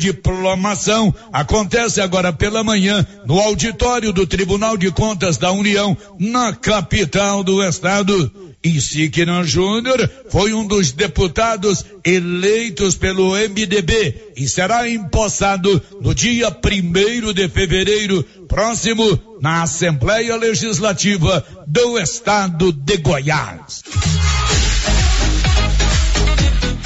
diplomação acontece agora pela manhã no auditório do Tribunal de Contas da União, na capital do estado. Siqueira Júnior foi um dos deputados eleitos pelo MDB e será empossado no dia primeiro de fevereiro próximo na Assembleia Legislativa do Estado de Goiás.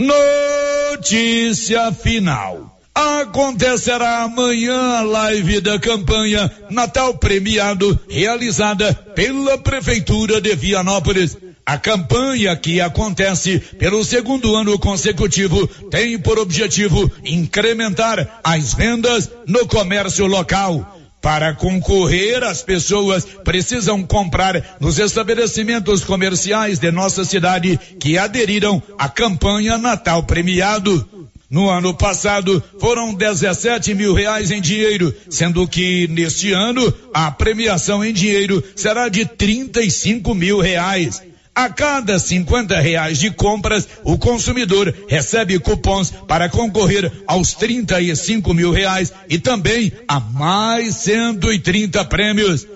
Notícia final. Acontecerá amanhã a live da campanha Natal Premiado, realizada pela Prefeitura de Vianópolis. A campanha que acontece pelo segundo ano consecutivo tem por objetivo incrementar as vendas no comércio local para concorrer, as pessoas precisam comprar nos estabelecimentos comerciais de nossa cidade que aderiram à campanha Natal Premiado. No ano passado foram 17 mil reais em dinheiro, sendo que neste ano a premiação em dinheiro será de 35 mil reais. A cada 50 reais de compras, o consumidor recebe cupons para concorrer aos 35 mil reais e também a mais 130 prêmios.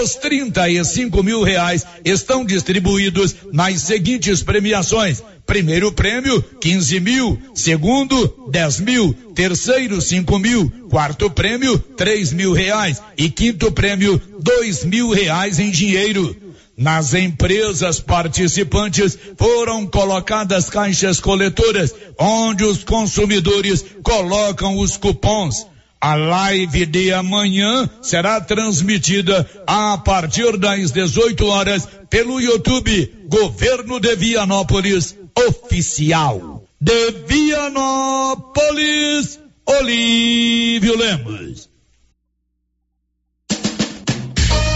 Os 35 mil reais estão distribuídos nas seguintes premiações. Primeiro prêmio, 15 mil. Segundo, 10 mil. Terceiro, 5 mil. Quarto prêmio, 3 mil reais. E quinto prêmio, 2 mil reais em dinheiro. Nas empresas participantes foram colocadas caixas coletoras, onde os consumidores colocam os cupons. A live de amanhã será transmitida a partir das 18 horas pelo YouTube Governo de Vianópolis Oficial. De Vianópolis, Olívio Lemos.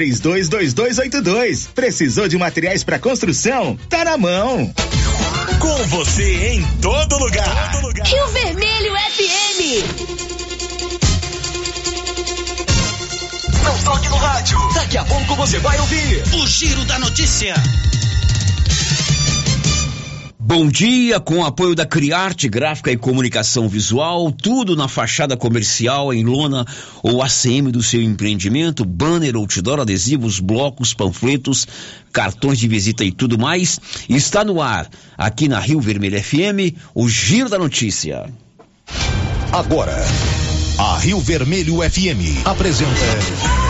322282. Precisou de materiais para construção? Tá na mão. Com você em todo lugar. todo lugar. Rio Vermelho FM. Não toque no rádio. Daqui a pouco você vai ouvir o Giro da Notícia. Bom dia, com o apoio da Criarte Gráfica e Comunicação Visual, tudo na fachada comercial, em lona ou ACM do seu empreendimento, banner, outdoor, adesivos, blocos, panfletos, cartões de visita e tudo mais. Está no ar, aqui na Rio Vermelho FM, o Giro da Notícia. Agora, a Rio Vermelho FM apresenta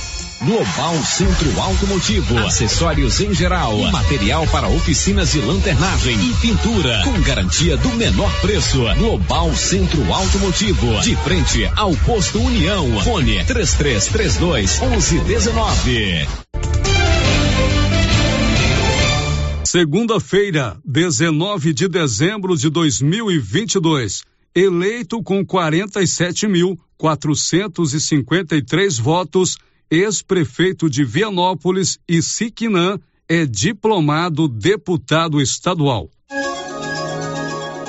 Global Centro Automotivo, acessórios em geral, material para oficinas de lanternagem e pintura, com garantia do menor preço. Global Centro Automotivo, de frente ao posto União. Fone 3332 1119. Segunda-feira, 19 de dezembro de 2022. Eleito com 47.453 votos ex-prefeito de Vianópolis e Siquinã, é diplomado deputado estadual.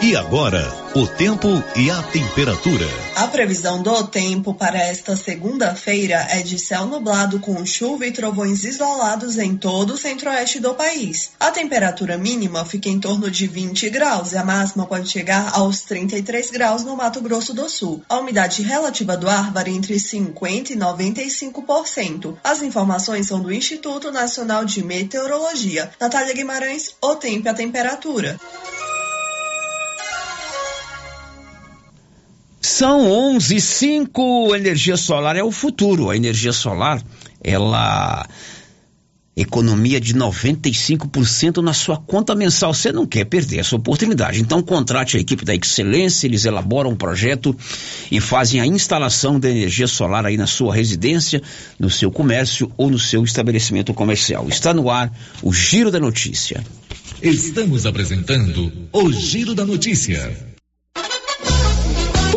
E agora, o tempo e a temperatura. A previsão do tempo para esta segunda-feira é de céu nublado com chuva e trovões isolados em todo o centro-oeste do país. A temperatura mínima fica em torno de 20 graus e a máxima pode chegar aos 33 graus no Mato Grosso do Sul. A umidade relativa do ar varia entre 50 e 95%. As informações são do Instituto Nacional de Meteorologia. Natália Guimarães, o tempo e a temperatura. São 11 e 5. Energia solar é o futuro. A energia solar, ela economia de 95% na sua conta mensal. Você não quer perder essa oportunidade. Então contrate a equipe da Excelência, eles elaboram um projeto e fazem a instalação da energia solar aí na sua residência, no seu comércio ou no seu estabelecimento comercial. Está no ar o Giro da Notícia. Estamos apresentando o Giro da Notícia.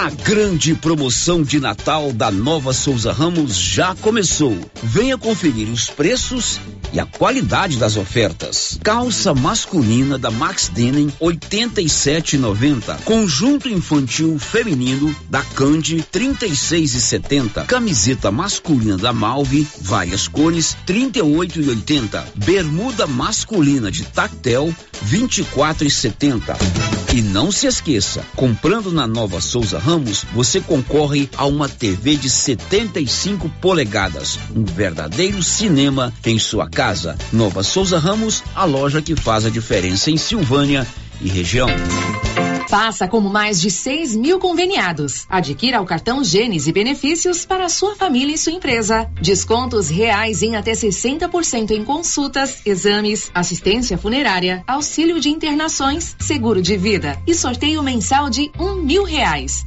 A grande promoção de Natal da Nova Souza Ramos já começou. Venha conferir os preços e a qualidade das ofertas. Calça masculina da Max Denim 87,90. Conjunto infantil feminino da Candy 36,70. Camiseta masculina da Malve, várias cores 38,80. Bermuda masculina de Tactel 24,70. E não se esqueça, comprando na Nova Souza Ramos, você concorre a uma TV de 75 polegadas, um verdadeiro cinema em sua casa. Nova Souza Ramos, a loja que faz a diferença em Silvânia e região. Faça como mais de 6 mil conveniados. Adquira o cartão Gênesis e benefícios para sua família e sua empresa. Descontos reais em até 60% em consultas, exames, assistência funerária, auxílio de internações, seguro de vida e sorteio mensal de um mil reais.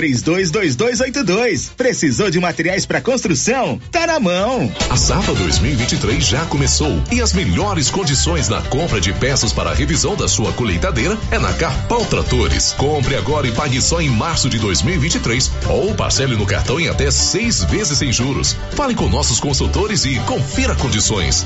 322282. Precisou de materiais para construção? Tá na mão. A safra 2023 já começou e as melhores condições na compra de peças para a revisão da sua colheitadeira é na Carpal Tratores. Compre agora e pague só em março de 2023 ou parcele no cartão em até seis vezes sem juros. Fale com nossos consultores e confira condições.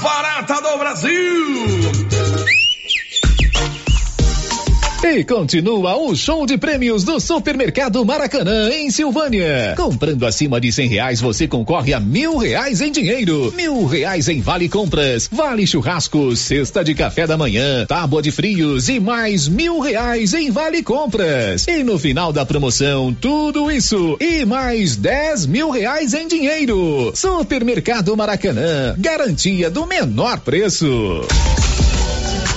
barata do Brasil. E continua o show de prêmios do Supermercado Maracanã, em Silvânia. Comprando acima de cem reais, você concorre a mil reais em dinheiro, mil reais em vale compras, vale churrasco, cesta de café da manhã, tábua de frios e mais mil reais em vale compras. E no final da promoção, tudo isso e mais dez mil reais em dinheiro. Supermercado Maracanã, garantia do menor preço.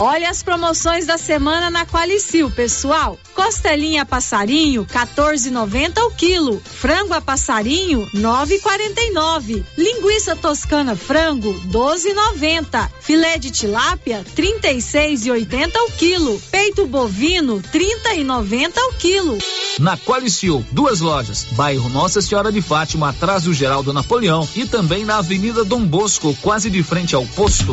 Olha as promoções da semana na Qualicil, pessoal. Costelinha passarinho, 14,90 o quilo. Frango a passarinho, 9,49. Linguiça toscana frango, 12,90. Filé de tilápia, 36,80 o quilo. Peito bovino, 30,90 o quilo. Na Qualicil, duas lojas. Bairro Nossa Senhora de Fátima, atrás do Geraldo Napoleão e também na Avenida Dom Bosco, quase de frente ao posto.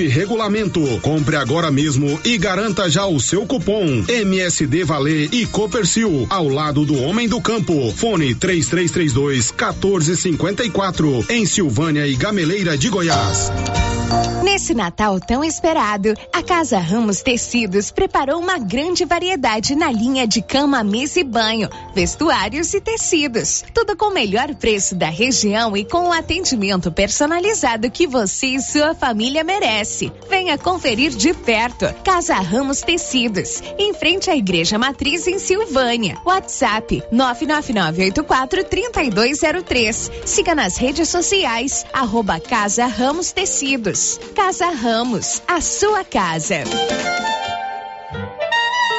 regulamento. Compre agora mesmo e garanta já o seu cupom MSD Valer e Copercil ao lado do homem do campo. Fone 3332 1454 em Silvânia e Gameleira de Goiás. Nesse Natal tão esperado, a Casa Ramos Tecidos preparou uma grande variedade na linha de cama, mesa e banho, vestuários e tecidos. Tudo com o melhor preço da região e com o atendimento personalizado que você e sua família merece. Venha conferir de perto. Casa Ramos Tecidos, em frente à Igreja Matriz em Silvânia. WhatsApp 999843203. Siga nas redes sociais, arroba Casa Ramos Tecidos. Casa Ramos, a sua casa.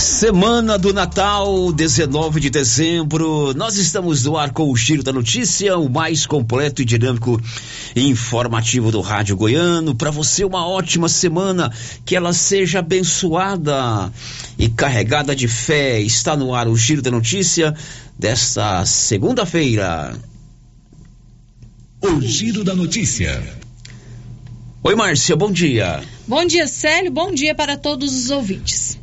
Semana do Natal, 19 de dezembro. Nós estamos no ar com o Giro da Notícia, o mais completo e dinâmico e informativo do Rádio Goiano. Para você, uma ótima semana, que ela seja abençoada e carregada de fé. Está no ar o Giro da Notícia desta segunda-feira. O Giro da Notícia. Oi, Márcia, bom dia. Bom dia, Célio. Bom dia para todos os ouvintes.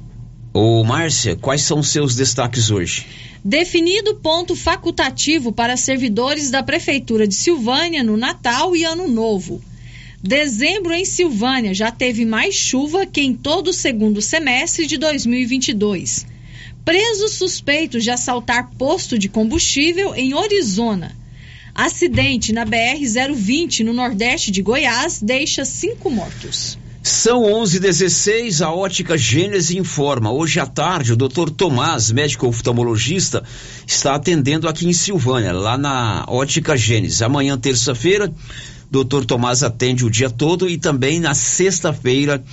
Ô, Márcia, quais são os seus destaques hoje? Definido ponto facultativo para servidores da Prefeitura de Silvânia no Natal e Ano Novo. Dezembro em Silvânia já teve mais chuva que em todo o segundo semestre de 2022. Preso suspeito de assaltar posto de combustível em Orizona. Acidente na BR-020 no Nordeste de Goiás deixa cinco mortos. São 11:16. A Ótica Gênese informa. Hoje à tarde, o Dr. Tomás, médico oftalmologista, está atendendo aqui em Silvânia, lá na Ótica Gênese. Amanhã, terça-feira, Dr. Tomás atende o dia todo e também na sexta-feira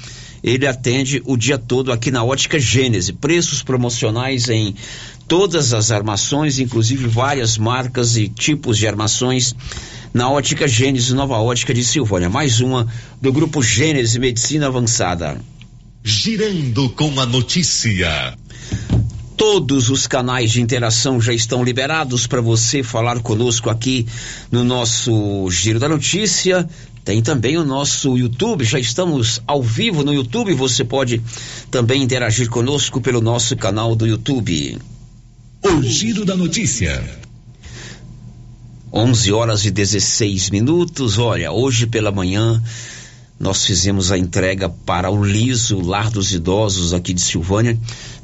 ele atende o dia todo aqui na Ótica Gênese. Preços promocionais em todas as armações, inclusive várias marcas e tipos de armações na Ótica Gênese, Nova Ótica de Silvânia. Mais uma do grupo Gênese Medicina Avançada. Girando com a notícia. Todos os canais de interação já estão liberados para você falar conosco aqui no nosso Giro da Notícia. Tem também o nosso YouTube, já estamos ao vivo no YouTube. Você pode também interagir conosco pelo nosso canal do YouTube. O Giro da Notícia. 11 horas e 16 minutos. Olha, hoje pela manhã nós fizemos a entrega para o Liso Lar dos Idosos aqui de Silvânia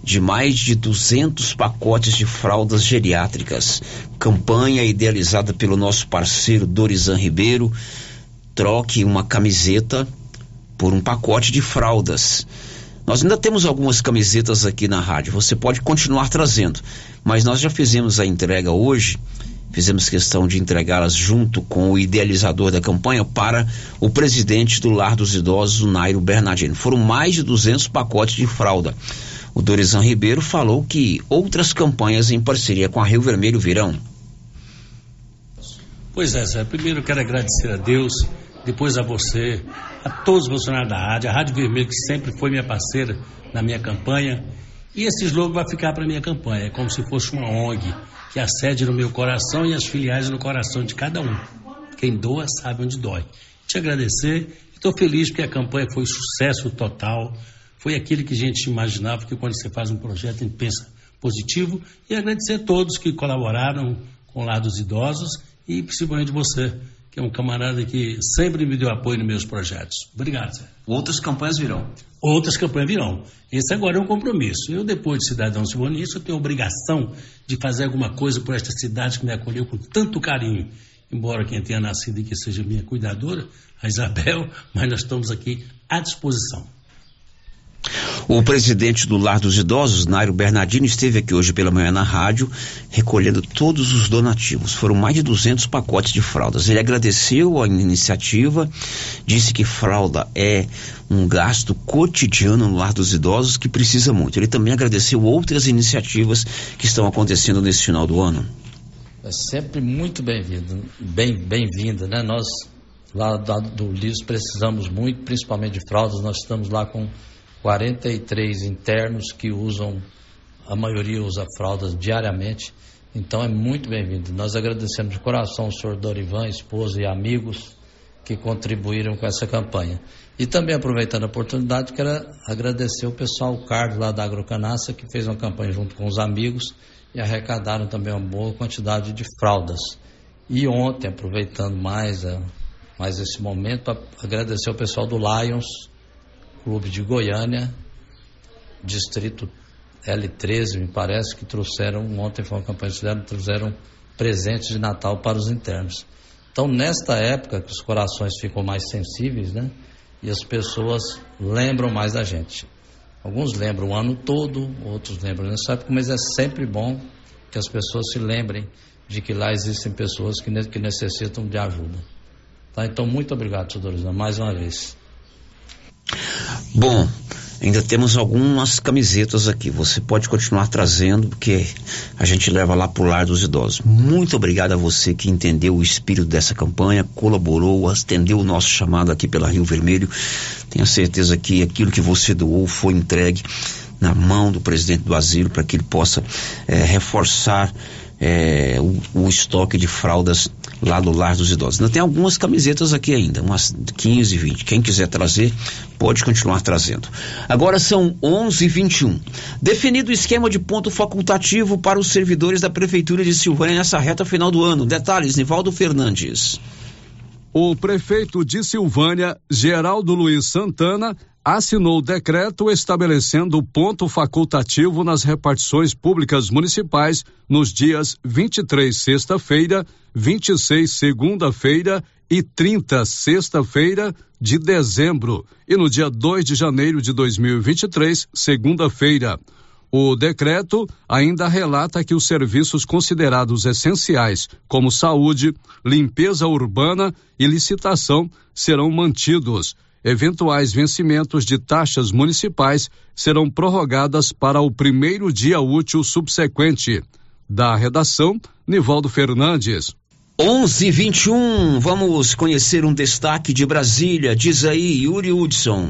de mais de 200 pacotes de fraldas geriátricas. Campanha idealizada pelo nosso parceiro Dorizan Ribeiro. Troque uma camiseta por um pacote de fraldas. Nós ainda temos algumas camisetas aqui na rádio. Você pode continuar trazendo, mas nós já fizemos a entrega hoje Fizemos questão de entregá-las junto com o idealizador da campanha para o presidente do Lar dos Idosos, Nairo Bernardino. Foram mais de 200 pacotes de fralda. O Dorizan Ribeiro falou que outras campanhas em parceria com a Rio Vermelho virão. Pois é, Zé. Primeiro quero agradecer a Deus, depois a você, a todos os funcionários da rádio, a Rádio Vermelho que sempre foi minha parceira na minha campanha. E esse slogan vai ficar para minha campanha, é como se fosse uma ONG que a sede no meu coração e as filiais no coração de cada um. Quem doa sabe onde dói. Te agradecer, estou feliz porque a campanha foi sucesso total. Foi aquilo que a gente imaginava, que quando você faz um projeto, a gente pensa positivo. E agradecer a todos que colaboraram com o lado dos idosos e principalmente você, que é um camarada que sempre me deu apoio nos meus projetos. Obrigado, Zé. Outras campanhas virão. Outras campanhas virão. Esse agora é um compromisso. Eu, depois de cidadão silvanense, eu tenho a obrigação de fazer alguma coisa por esta cidade que me acolheu com tanto carinho. Embora quem tenha nascido aqui seja minha cuidadora, a Isabel, mas nós estamos aqui à disposição. O presidente do Lar dos Idosos, Nairo Bernardino, esteve aqui hoje pela manhã na rádio, recolhendo todos os donativos. Foram mais de 200 pacotes de fraldas. Ele agradeceu a iniciativa, disse que fralda é um gasto cotidiano no Lar dos Idosos que precisa muito. Ele também agradeceu outras iniciativas que estão acontecendo nesse final do ano. É sempre muito bem-vindo, bem, bem-vinda, né? Nós lá do LIS precisamos muito, principalmente de fraldas. Nós estamos lá com 43 internos que usam, a maioria usa fraldas diariamente, então é muito bem-vindo. Nós agradecemos de coração o senhor Dorivan, esposa e amigos que contribuíram com essa campanha. E também aproveitando a oportunidade, quero agradecer o pessoal, o Carlos lá da Agrocanaça, que fez uma campanha junto com os amigos e arrecadaram também uma boa quantidade de fraldas. E ontem, aproveitando mais, a, mais esse momento, agradecer o pessoal do Lions, Clube de Goiânia, Distrito L13, me parece, que trouxeram, ontem foi uma campanha fizeram, trouxeram presentes de Natal para os internos. Então, nesta época que os corações ficam mais sensíveis, né? E as pessoas lembram mais da gente. Alguns lembram o ano todo, outros lembram nessa época, mas é sempre bom que as pessoas se lembrem de que lá existem pessoas que, que necessitam de ajuda. Tá? Então, muito obrigado, Sr. mais uma vez. Bom, ainda temos algumas camisetas aqui. Você pode continuar trazendo, porque a gente leva lá pro lar dos idosos. Muito obrigado a você que entendeu o espírito dessa campanha, colaborou, atendeu o nosso chamado aqui pela Rio Vermelho. Tenho certeza que aquilo que você doou foi entregue na mão do presidente do asilo para que ele possa é, reforçar é, o, o, estoque de fraldas lá do Lar dos Idosos. Ainda tem algumas camisetas aqui ainda, umas 15, 20. Quem quiser trazer, pode continuar trazendo. Agora são 11 h 21 Definido o esquema de ponto facultativo para os servidores da Prefeitura de Silvânia nessa reta final do ano. Detalhes, Nivaldo Fernandes. O prefeito de Silvânia, Geraldo Luiz Santana, assinou o decreto estabelecendo ponto facultativo nas repartições públicas municipais nos dias 23, sexta-feira, 26, segunda-feira e 30, sexta-feira de dezembro, e no dia 2 de janeiro de 2023, segunda-feira. O decreto ainda relata que os serviços considerados essenciais, como saúde, limpeza urbana e licitação, serão mantidos eventuais vencimentos de taxas municipais serão prorrogadas para o primeiro dia útil subsequente. Da redação, Nivaldo Fernandes. 11:21. Vamos conhecer um destaque de Brasília. Diz aí, Yuri Hudson.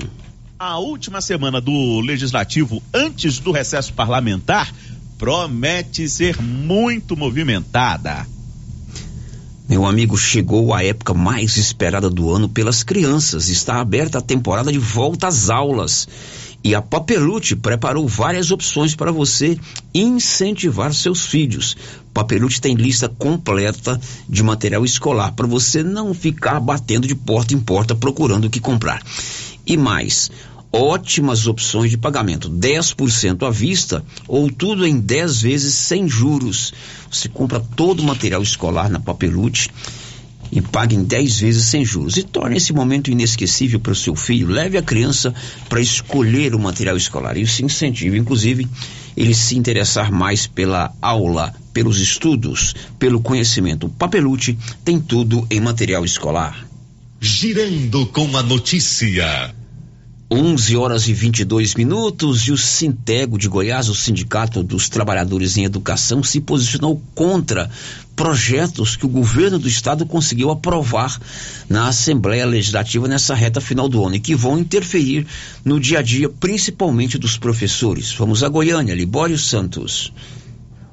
A última semana do legislativo antes do recesso parlamentar promete ser muito movimentada. Meu amigo, chegou a época mais esperada do ano pelas crianças. Está aberta a temporada de volta às aulas. E a Papelute preparou várias opções para você incentivar seus filhos. Papelute tem lista completa de material escolar para você não ficar batendo de porta em porta procurando o que comprar. E mais, ótimas opções de pagamento, 10% à vista ou tudo em 10 vezes sem juros. Você compra todo o material escolar na Papelute e paga em 10 vezes sem juros. E torne esse momento inesquecível para o seu filho. Leve a criança para escolher o material escolar. Isso incentiva, inclusive, ele se interessar mais pela aula, pelos estudos, pelo conhecimento. O Papelute tem tudo em material escolar. Girando com a notícia. 11 horas e 22 minutos e o Sintego de Goiás, o Sindicato dos Trabalhadores em Educação, se posicionou contra projetos que o governo do estado conseguiu aprovar na Assembleia Legislativa nessa reta final do ano e que vão interferir no dia a dia, principalmente dos professores. Vamos a Goiânia, Libório Santos.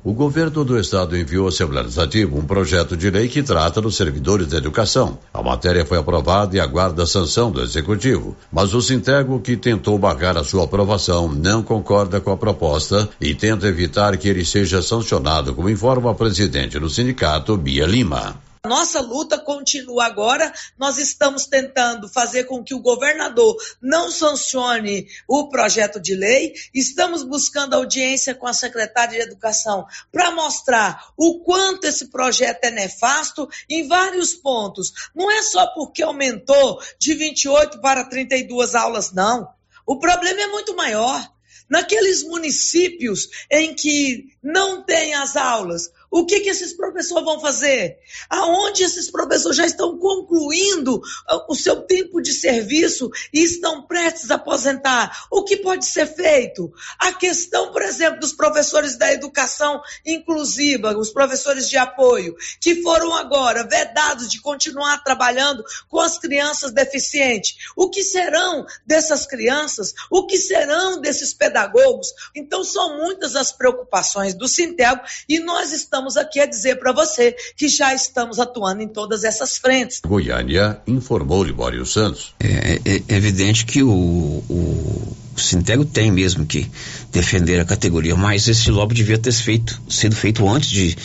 O governo do estado enviou à Assembleia Legislativa um projeto de lei que trata dos servidores da educação. A matéria foi aprovada e aguarda a sanção do executivo, mas o Sintego, que tentou barrar a sua aprovação, não concorda com a proposta e tenta evitar que ele seja sancionado, como informa a presidente do sindicato, Bia Lima. Nossa luta continua agora. Nós estamos tentando fazer com que o governador não sancione o projeto de lei. Estamos buscando audiência com a secretária de Educação para mostrar o quanto esse projeto é nefasto em vários pontos. Não é só porque aumentou de 28 para 32 aulas, não. O problema é muito maior. Naqueles municípios em que não tem as aulas, o que, que esses professores vão fazer? Aonde esses professores já estão concluindo ah, o seu tempo de serviço e estão prestes a aposentar? O que pode ser feito? A questão, por exemplo, dos professores da educação inclusiva, os professores de apoio, que foram agora vedados de continuar trabalhando com as crianças deficientes. O que serão dessas crianças? O que serão desses pedagogos? Então, são muitas as preocupações do Sintel e nós estamos estamos aqui a dizer para você que já estamos atuando em todas essas frentes. Goiânia informou Libório Santos. É, é, é evidente que o, o, o Sintego tem mesmo que defender a categoria, mas esse lobby devia ter feito, sido feito antes de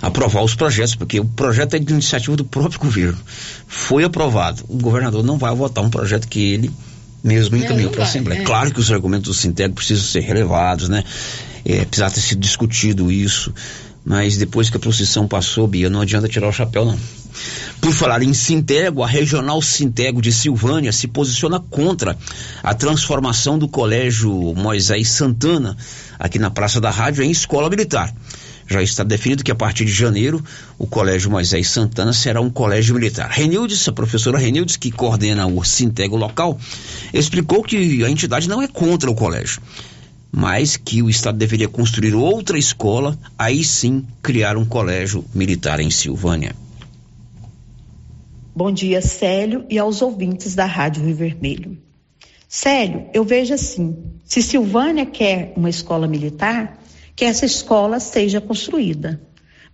aprovar os projetos, porque o projeto é de iniciativa do próprio governo. Foi aprovado. O governador não vai votar um projeto que ele mesmo encaminhou para a Assembleia. É. Claro que os argumentos do Sintego precisam ser relevados, né? É, precisar ter sido discutido isso Mas depois que a procissão passou, Bia, não adianta tirar o chapéu, não. Por falar em Sintego, a Regional Sintego de Silvânia se posiciona contra a transformação do Colégio Moisés Santana, aqui na Praça da Rádio, em escola militar. Já está definido que a partir de janeiro o Colégio Moisés Santana será um colégio militar. Renildes, a professora Renildes, que coordena o Sintego local, explicou que a entidade não é contra o colégio, mas que o Estado deveria construir outra escola, aí sim criar um colégio militar em Silvânia. Bom dia, Célio, e aos ouvintes da Rádio Rio Vermelho. Célio, eu vejo assim: se Silvânia quer uma escola militar, que essa escola seja construída,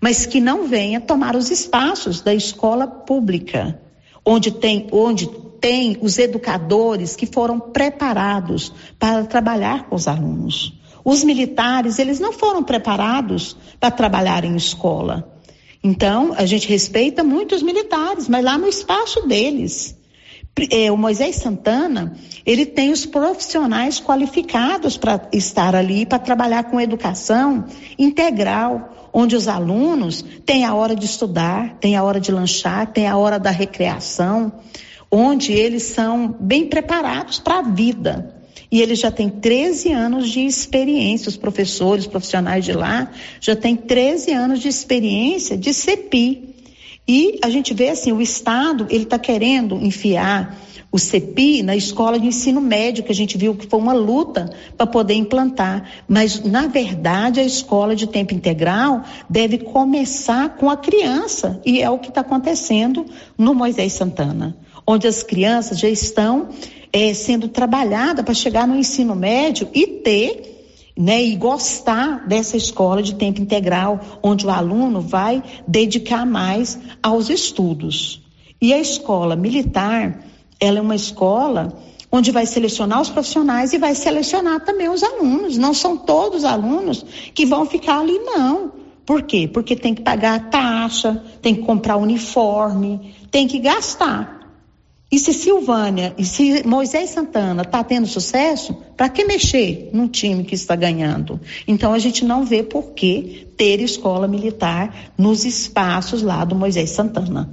mas que não venha tomar os espaços da escola pública, onde tem, onde tem os educadores que foram preparados para trabalhar com os alunos. Os militares, eles não foram preparados para trabalhar em escola. Então, a gente respeita muito os militares, mas lá no espaço deles. É, o Moisés Santana, ele tem os profissionais qualificados para estar ali, para trabalhar com educação integral, onde os alunos têm a hora de estudar, têm a hora de lanchar, têm a hora da recreação, onde eles são bem preparados para a vida. E ele já tem 13 anos de experiência, os professores, profissionais de lá, já têm 13 anos de experiência de CEPI, e a gente vê assim, o Estado, ele está querendo enfiar o CEPI na escola de ensino médio, que a gente viu que foi uma luta para poder implantar. Mas, na verdade, a escola de tempo integral deve começar com a criança, e é o que está acontecendo no Moisés Santana, onde as crianças já estão é, sendo trabalhadas para chegar no ensino médio e ter né, e gostar dessa escola de tempo integral, onde o aluno vai dedicar mais aos estudos. E a escola militar, ela é uma escola onde vai selecionar os profissionais e vai selecionar também os alunos. Não são todos os alunos que vão ficar ali, não. Por quê? Porque tem que pagar taxa, tem que comprar uniforme, tem que gastar. E se Silvânia e se Moisés Santana está tendo sucesso, para que mexer num time que está ganhando? Então a gente não vê por que ter escola militar nos espaços lá do Moisés Santana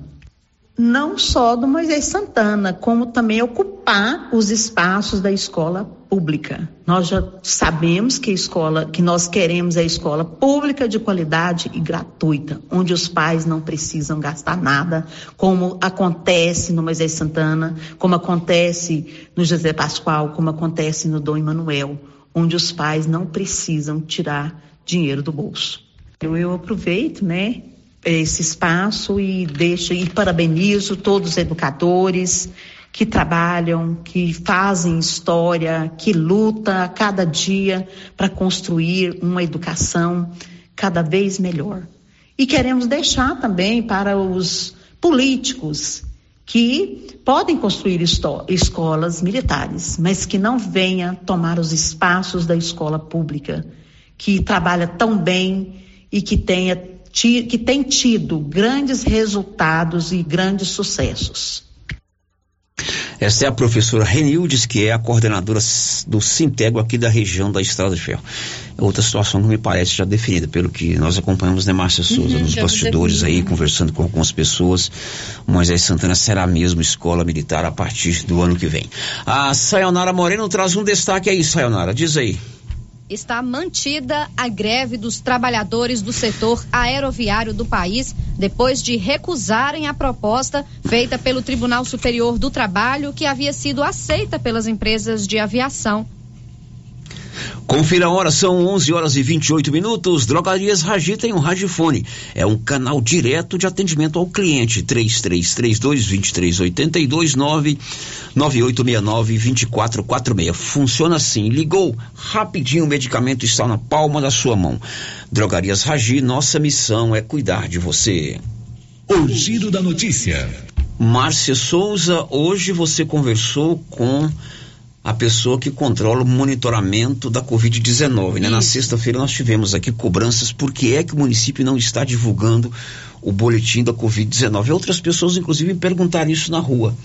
não só do Moisés Santana, como também ocupar os espaços da escola pública. Nós já sabemos que a escola que nós queremos é a escola pública de qualidade e gratuita, onde os pais não precisam gastar nada, como acontece no Moisés Santana, como acontece no José Pascoal, como acontece no Dom Emanuel, onde os pais não precisam tirar dinheiro do bolso. Eu, eu aproveito, né, esse espaço e deixo e parabenizo todos os educadores que trabalham, que fazem história, que lutam a cada dia para construir uma educação cada vez melhor. E queremos deixar também para os políticos que podem construir escolas militares, mas que não venha tomar os espaços da escola pública, que trabalha tão bem e que tenha que tem tido grandes resultados e grandes sucessos. Essa é a professora Renildes, que é a coordenadora do Sintego aqui da região da Estrada de Ferro. Outra situação que me parece já definida, pelo que nós acompanhamos, né, Márcia Souza, uhum, nos bastidores aí, conversando com algumas pessoas. Moisés Santana será mesmo escola militar a partir do ano que vem. A Sayonara Moreno traz um destaque aí, Sayonara, diz aí está mantida a greve dos trabalhadores do setor aeroviário do país depois de recusarem a proposta feita pelo Tribunal Superior do Trabalho que havia sido aceita pelas empresas de aviação. Confira a hora, são 11 horas e 28 minutos. Drogarias Ragi tem um radiofone. É um canal direto de atendimento ao cliente. 3332 2382 99869 2446. Funciona assim. Ligou rapidinho, o medicamento está na palma da sua mão. Drogarias Ragi, nossa missão é cuidar de você. O giro da notícia. Márcia Souza, hoje você conversou com a pessoa que controla o monitoramento da Covid-19. Né? Na sexta-feira nós tivemos aqui cobranças por que é que o município não está divulgando o boletim da Covid-19. Outras pessoas, inclusive, me perguntaram isso na rua.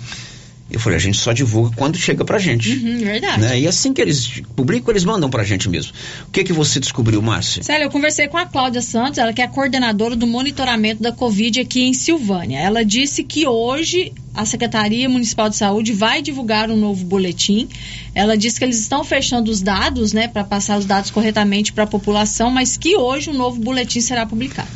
Eu falei, a gente só divulga quando chega pra gente. Uhum, verdade. Né? E assim que eles publicam, eles mandam pra gente mesmo. O que que você descobriu, Márcia? Sério, eu conversei com a Cláudia Santos, ela que é a coordenadora do monitoramento da Covid aqui em Silvânia. Ela disse que hoje a Secretaria Municipal de Saúde vai divulgar um novo boletim. Ela disse que eles estão fechando os dados, né, para passar os dados corretamente para a população, mas que hoje um novo boletim será publicado.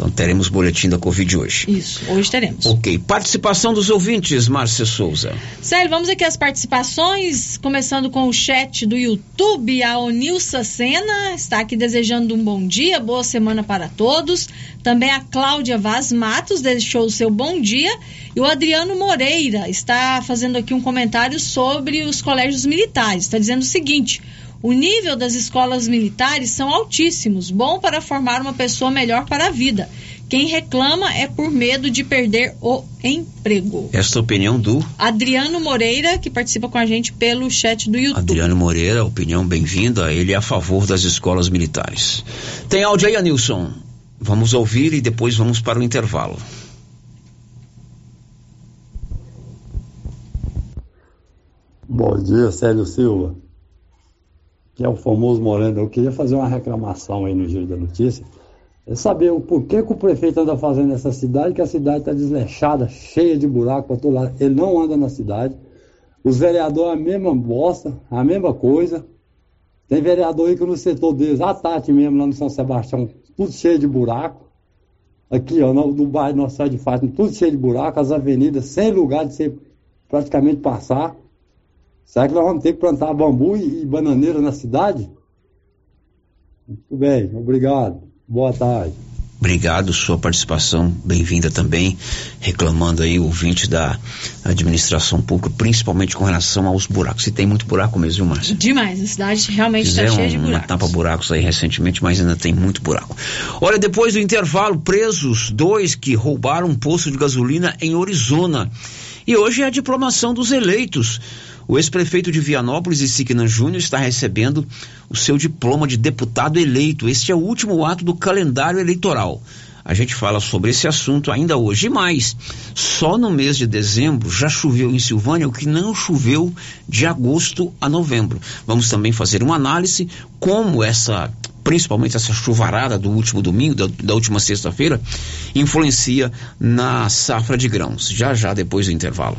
Então teremos boletim da Covid hoje. Isso, hoje teremos. Ok. Participação dos ouvintes, Márcia Souza. Sério, vamos aqui às participações, começando com o chat do YouTube. A Onilsa Sena está aqui desejando um bom dia, boa semana para todos. Também a Cláudia Vaz Matos deixou o seu bom dia. E o Adriano Moreira está fazendo aqui um comentário sobre os colégios militares. Está dizendo o seguinte. O nível das escolas militares são altíssimos, bom para formar uma pessoa melhor para a vida. Quem reclama é por medo de perder o emprego. Esta é a opinião do Adriano Moreira, que participa com a gente pelo chat do YouTube. Adriano Moreira, opinião bem-vinda. Ele é a favor das escolas militares. Tem áudio aí, Anilson? Vamos ouvir e depois vamos para o intervalo. Bom dia, Célio Silva que é o famoso Moreno, eu queria fazer uma reclamação aí no Giro da Notícia. É saber o porquê que o prefeito anda fazendo essa cidade, que a cidade está desleixada, cheia de buraco para todo lado. Ele não anda na cidade. Os vereadores, a mesma bosta, a mesma coisa. Tem vereador aí que no setor deles, a Tati mesmo, lá no São Sebastião, tudo cheio de buraco. Aqui, ó, no, no bairro Nossa de Fátima, tudo cheio de buraco, as avenidas sem lugar de você praticamente passar. Será que nós vamos ter que plantar bambu e, e bananeira na cidade? Muito bem, obrigado. Boa tarde. Obrigado, sua participação, bem-vinda também, reclamando aí ouvintes da administração pública, principalmente com relação aos buracos. Se tem muito buraco mesmo, Márcio? Demais, a cidade realmente está cheia de buracos. uma tapa buracos aí recentemente, mas ainda tem muito buraco. Olha, depois do intervalo, presos dois que roubaram um posto de gasolina em Orizona. E hoje é a diplomação dos eleitos. O ex-prefeito de Vianópolis, Isiquina Júnior, está recebendo o seu diploma de deputado eleito. Este é o último ato do calendário eleitoral. A gente fala sobre esse assunto ainda hoje. E mais, só no mês de dezembro já choveu em Silvânia o que não choveu de agosto a novembro. Vamos também fazer uma análise como essa principalmente essa chuvarada do último domingo, da, da última sexta-feira, influencia na safra de grãos. Já já depois do intervalo.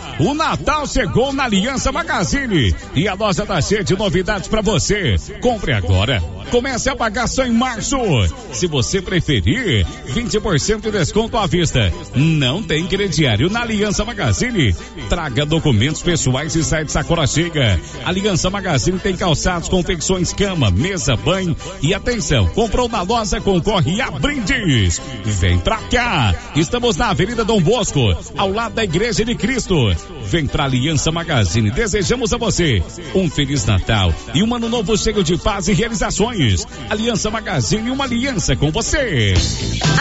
O Natal chegou na Aliança Magazine e a loja tá cheia de novidades para você. Compre agora. Comece a pagar só em março. Se você preferir, 20% de desconto à vista. Não tem crediário na Aliança Magazine. Traga documentos pessoais e sai de sacola chega. Aliança Magazine tem calçados, confecções, cama, mesa, banho e atenção. Comprou na loja, concorre a brindes. Vem pra cá. Estamos na Avenida Dom Bosco, ao lado da Igreja de Cristo. Vem pra Aliança Magazine. Desejamos a você um Feliz Natal e um ano novo cheio de paz e realizações. Aliança Magazine, uma aliança com você.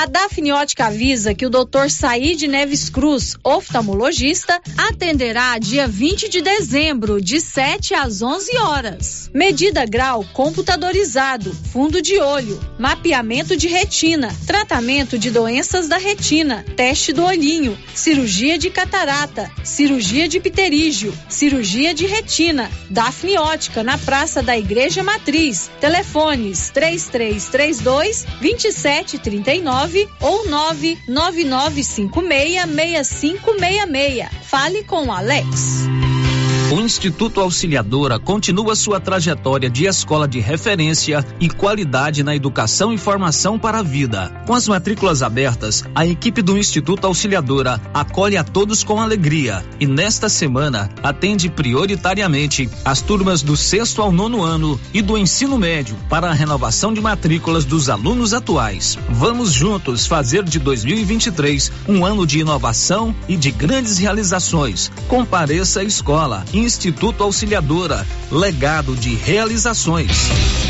A Dafniótica avisa que o Dr. Said Neves Cruz, oftalmologista, atenderá dia 20 de dezembro, de 7 às 11 horas. Medida grau computadorizado, fundo de olho, mapeamento de retina, tratamento de doenças da retina, teste do olhinho, cirurgia de catarata, cirurgia de pterígio, cirurgia de retina, Dafniótica na Praça da Igreja Matriz. Telefone telefones 3332 2739 ou 99956 6566. Fale com Alex. O Instituto Auxiliadora continua sua trajetória de escola de referência e qualidade na educação e formação para a vida. Com as matrículas abertas, a equipe do Instituto Auxiliadora acolhe a todos com alegria e nesta semana atende prioritariamente as turmas do sexto ao nono ano e do ensino médio para a renovação de matrículas dos alunos atuais. Vamos juntos fazer de 2023 um ano de inovação e de grandes realizações. Compareça à escola Instituto Auxiliadora, legado de realizações.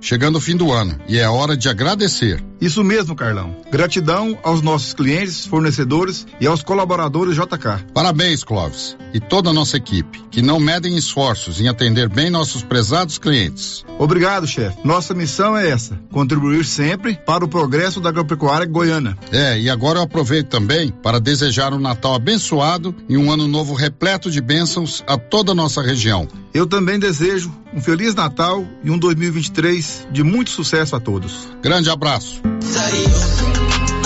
chegando o fim do ano e é hora de agradecer. Isso mesmo, Carlão. Gratidão aos nossos clientes, fornecedores e aos colaboradores JK. Parabéns, Clóvis, e toda a nossa equipe, que não medem esforços em atender bem nossos prezados clientes. Obrigado, chefe. Nossa missão é essa: contribuir sempre para o progresso da agropecuária goiana. É, e agora eu aproveito também para desejar um Natal abençoado e um ano novo repleto de bênçãos a toda a nossa região. Eu também desejo um feliz Natal e um 2023 de muito sucesso a todos. Grande abraço.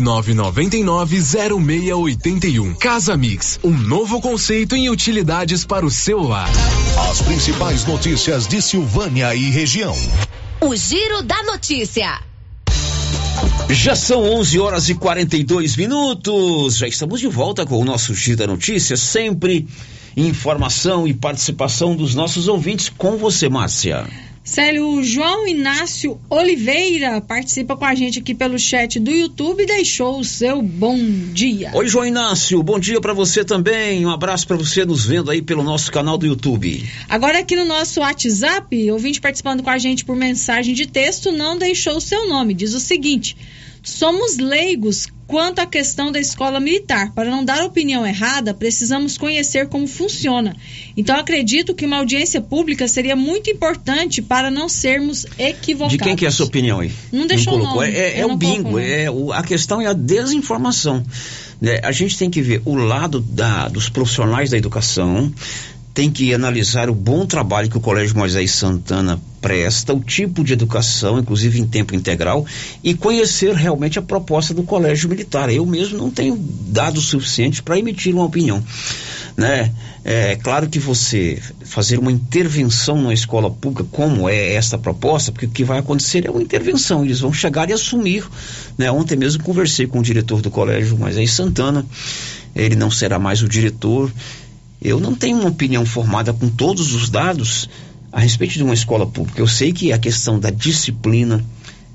999990681. Casa Mix, um novo conceito em utilidades para o celular. As principais notícias de Silvânia e região. O Giro da Notícia. Já são 11 horas e 42 minutos. Já estamos de volta com o nosso Giro da Notícia, sempre informação e participação dos nossos ouvintes com você, Márcia. Célio, o João Inácio Oliveira participa com a gente aqui pelo chat do YouTube e deixou o seu bom dia. Oi, João Inácio, bom dia para você também. Um abraço para você nos vendo aí pelo nosso canal do YouTube. Agora aqui no nosso WhatsApp, ouvinte participando com a gente por mensagem de texto não deixou o seu nome. Diz o seguinte: Somos leigos quanto à questão da escola militar. Para não dar opinião errada, precisamos conhecer como funciona. Então, acredito que uma audiência pública seria muito importante para não sermos equivocados. De quem que é a sua opinião aí? Não deixou nome. É, é Eu o não bingo, é o- a questão é a desinformação. né? A gente tem que ver o lado da- dos profissionais da educação, tem que analisar o bom trabalho que o Colégio Moisés Santana presta, o tipo de educação, inclusive em tempo integral, e conhecer realmente a proposta do Colégio Militar. Eu mesmo não tenho dados suficientes para emitir uma opinião. Né? É claro que você fazer uma intervenção numa escola pública, como é esta proposta, porque o que vai acontecer é uma intervenção, eles vão chegar e assumir. Né? Ontem mesmo conversei com o diretor do colégio, aí Santana, ele não será mais o diretor. Eu não tenho uma opinião formada com todos os dados a respeito de uma escola pública. Eu sei que a questão da disciplina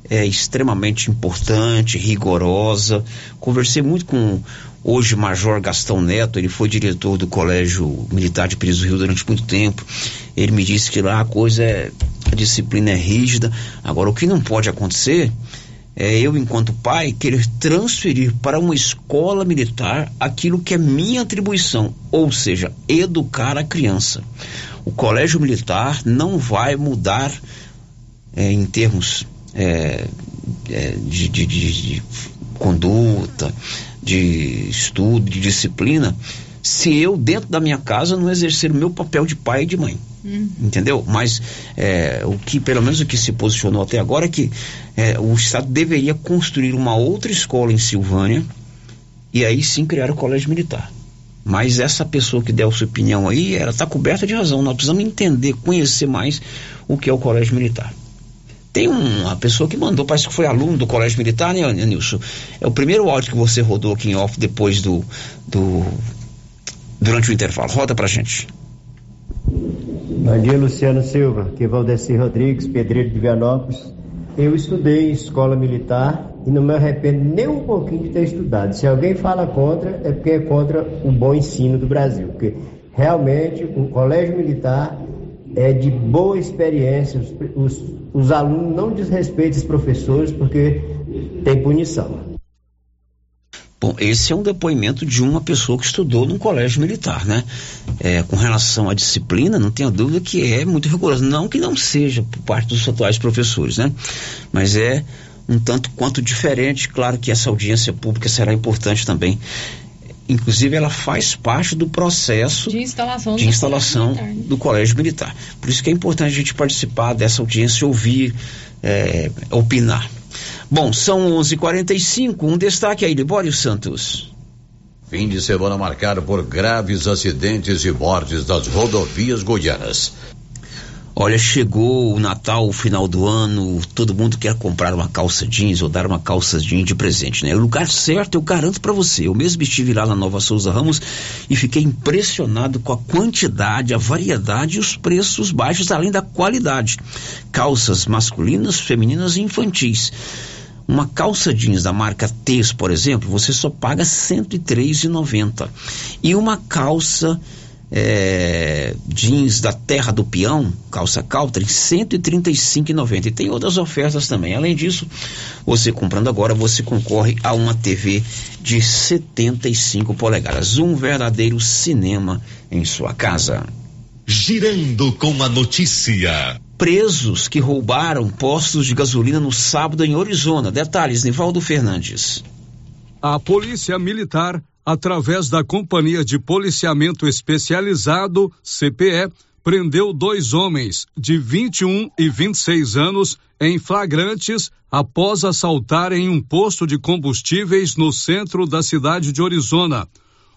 é extremamente importante, rigorosa. Conversei muito com hoje Major Gastão Neto, ele foi diretor do Colégio Militar de Pires do Rio durante muito tempo. Ele me disse que lá a coisa é a disciplina é rígida. Agora o que não pode acontecer é eu, enquanto pai, querer transferir para uma escola militar aquilo que é minha atribuição, ou seja, educar a criança. O colégio militar não vai mudar é, em termos é, é, de, de- de- de conduta, de estudo, de disciplina, se eu, dentro da minha casa, não exercer o meu papel de pai e de mãe. Entendeu? Mas é, o que, pelo menos o que se posicionou até agora é que é, o Estado deveria construir uma outra escola em Silvânia e aí sim criar o colégio militar. Mas essa pessoa que deu sua opinião aí, ela está coberta de razão. Nós precisamos entender, conhecer mais o que é o colégio militar. Tem uma pessoa que mandou, parece que foi aluno do Colégio Militar, né, Nilson? É o primeiro áudio que você rodou aqui em off depois do. do durante o intervalo. Roda pra gente. Bom dia, Luciano Silva. Aqui é Valdeci Rodrigues, pedreiro de Vianópolis. Eu estudei em escola militar e não me arrependo nem um pouquinho de ter estudado. Se alguém fala contra, é porque é contra o bom ensino do Brasil. Porque realmente o colégio militar é de boa experiência. Os, os, os alunos não desrespeitam os professores porque tem punição. Bom, esse é um depoimento de uma pessoa que estudou num colégio militar, né? É, com relação à disciplina, não tenho dúvida que é muito rigoroso. Não que não seja por parte dos atuais professores, né? Mas é um tanto quanto diferente. Claro que essa audiência pública será importante também. Inclusive, ela faz parte do processo de instalação, de instalação militar, né? do colégio militar. Por isso que é importante a gente participar dessa audiência, ouvir, é, opinar. Bom, são 11:45. Um destaque aí, Libório Santos. Fim de semana marcado por graves acidentes e mortes das rodovias goianas. Olha, chegou o Natal, o final do ano, todo mundo quer comprar uma calça jeans ou dar uma calça jeans de presente, né? O lugar certo eu garanto para você. Eu mesmo estive lá na Nova Souza Ramos e fiquei impressionado com a quantidade, a variedade e os preços baixos, além da qualidade. Calças masculinas, femininas e infantis. Uma calça jeans da marca Tez, por exemplo, você só paga R$ 103,90. E uma calça é, jeans da Terra do Peão, calça Caltrin, R$ 135,90. E tem outras ofertas também. Além disso, você comprando agora, você concorre a uma TV de 75 polegadas. Um verdadeiro cinema em sua casa. Girando com a notícia. Presos que roubaram postos de gasolina no sábado em Orizona. Detalhes, Nivaldo Fernandes. A Polícia Militar através da Companhia de Policiamento Especializado, CPE, prendeu dois homens de 21 e 26 anos em flagrantes após assaltarem um posto de combustíveis no centro da cidade de Arizona.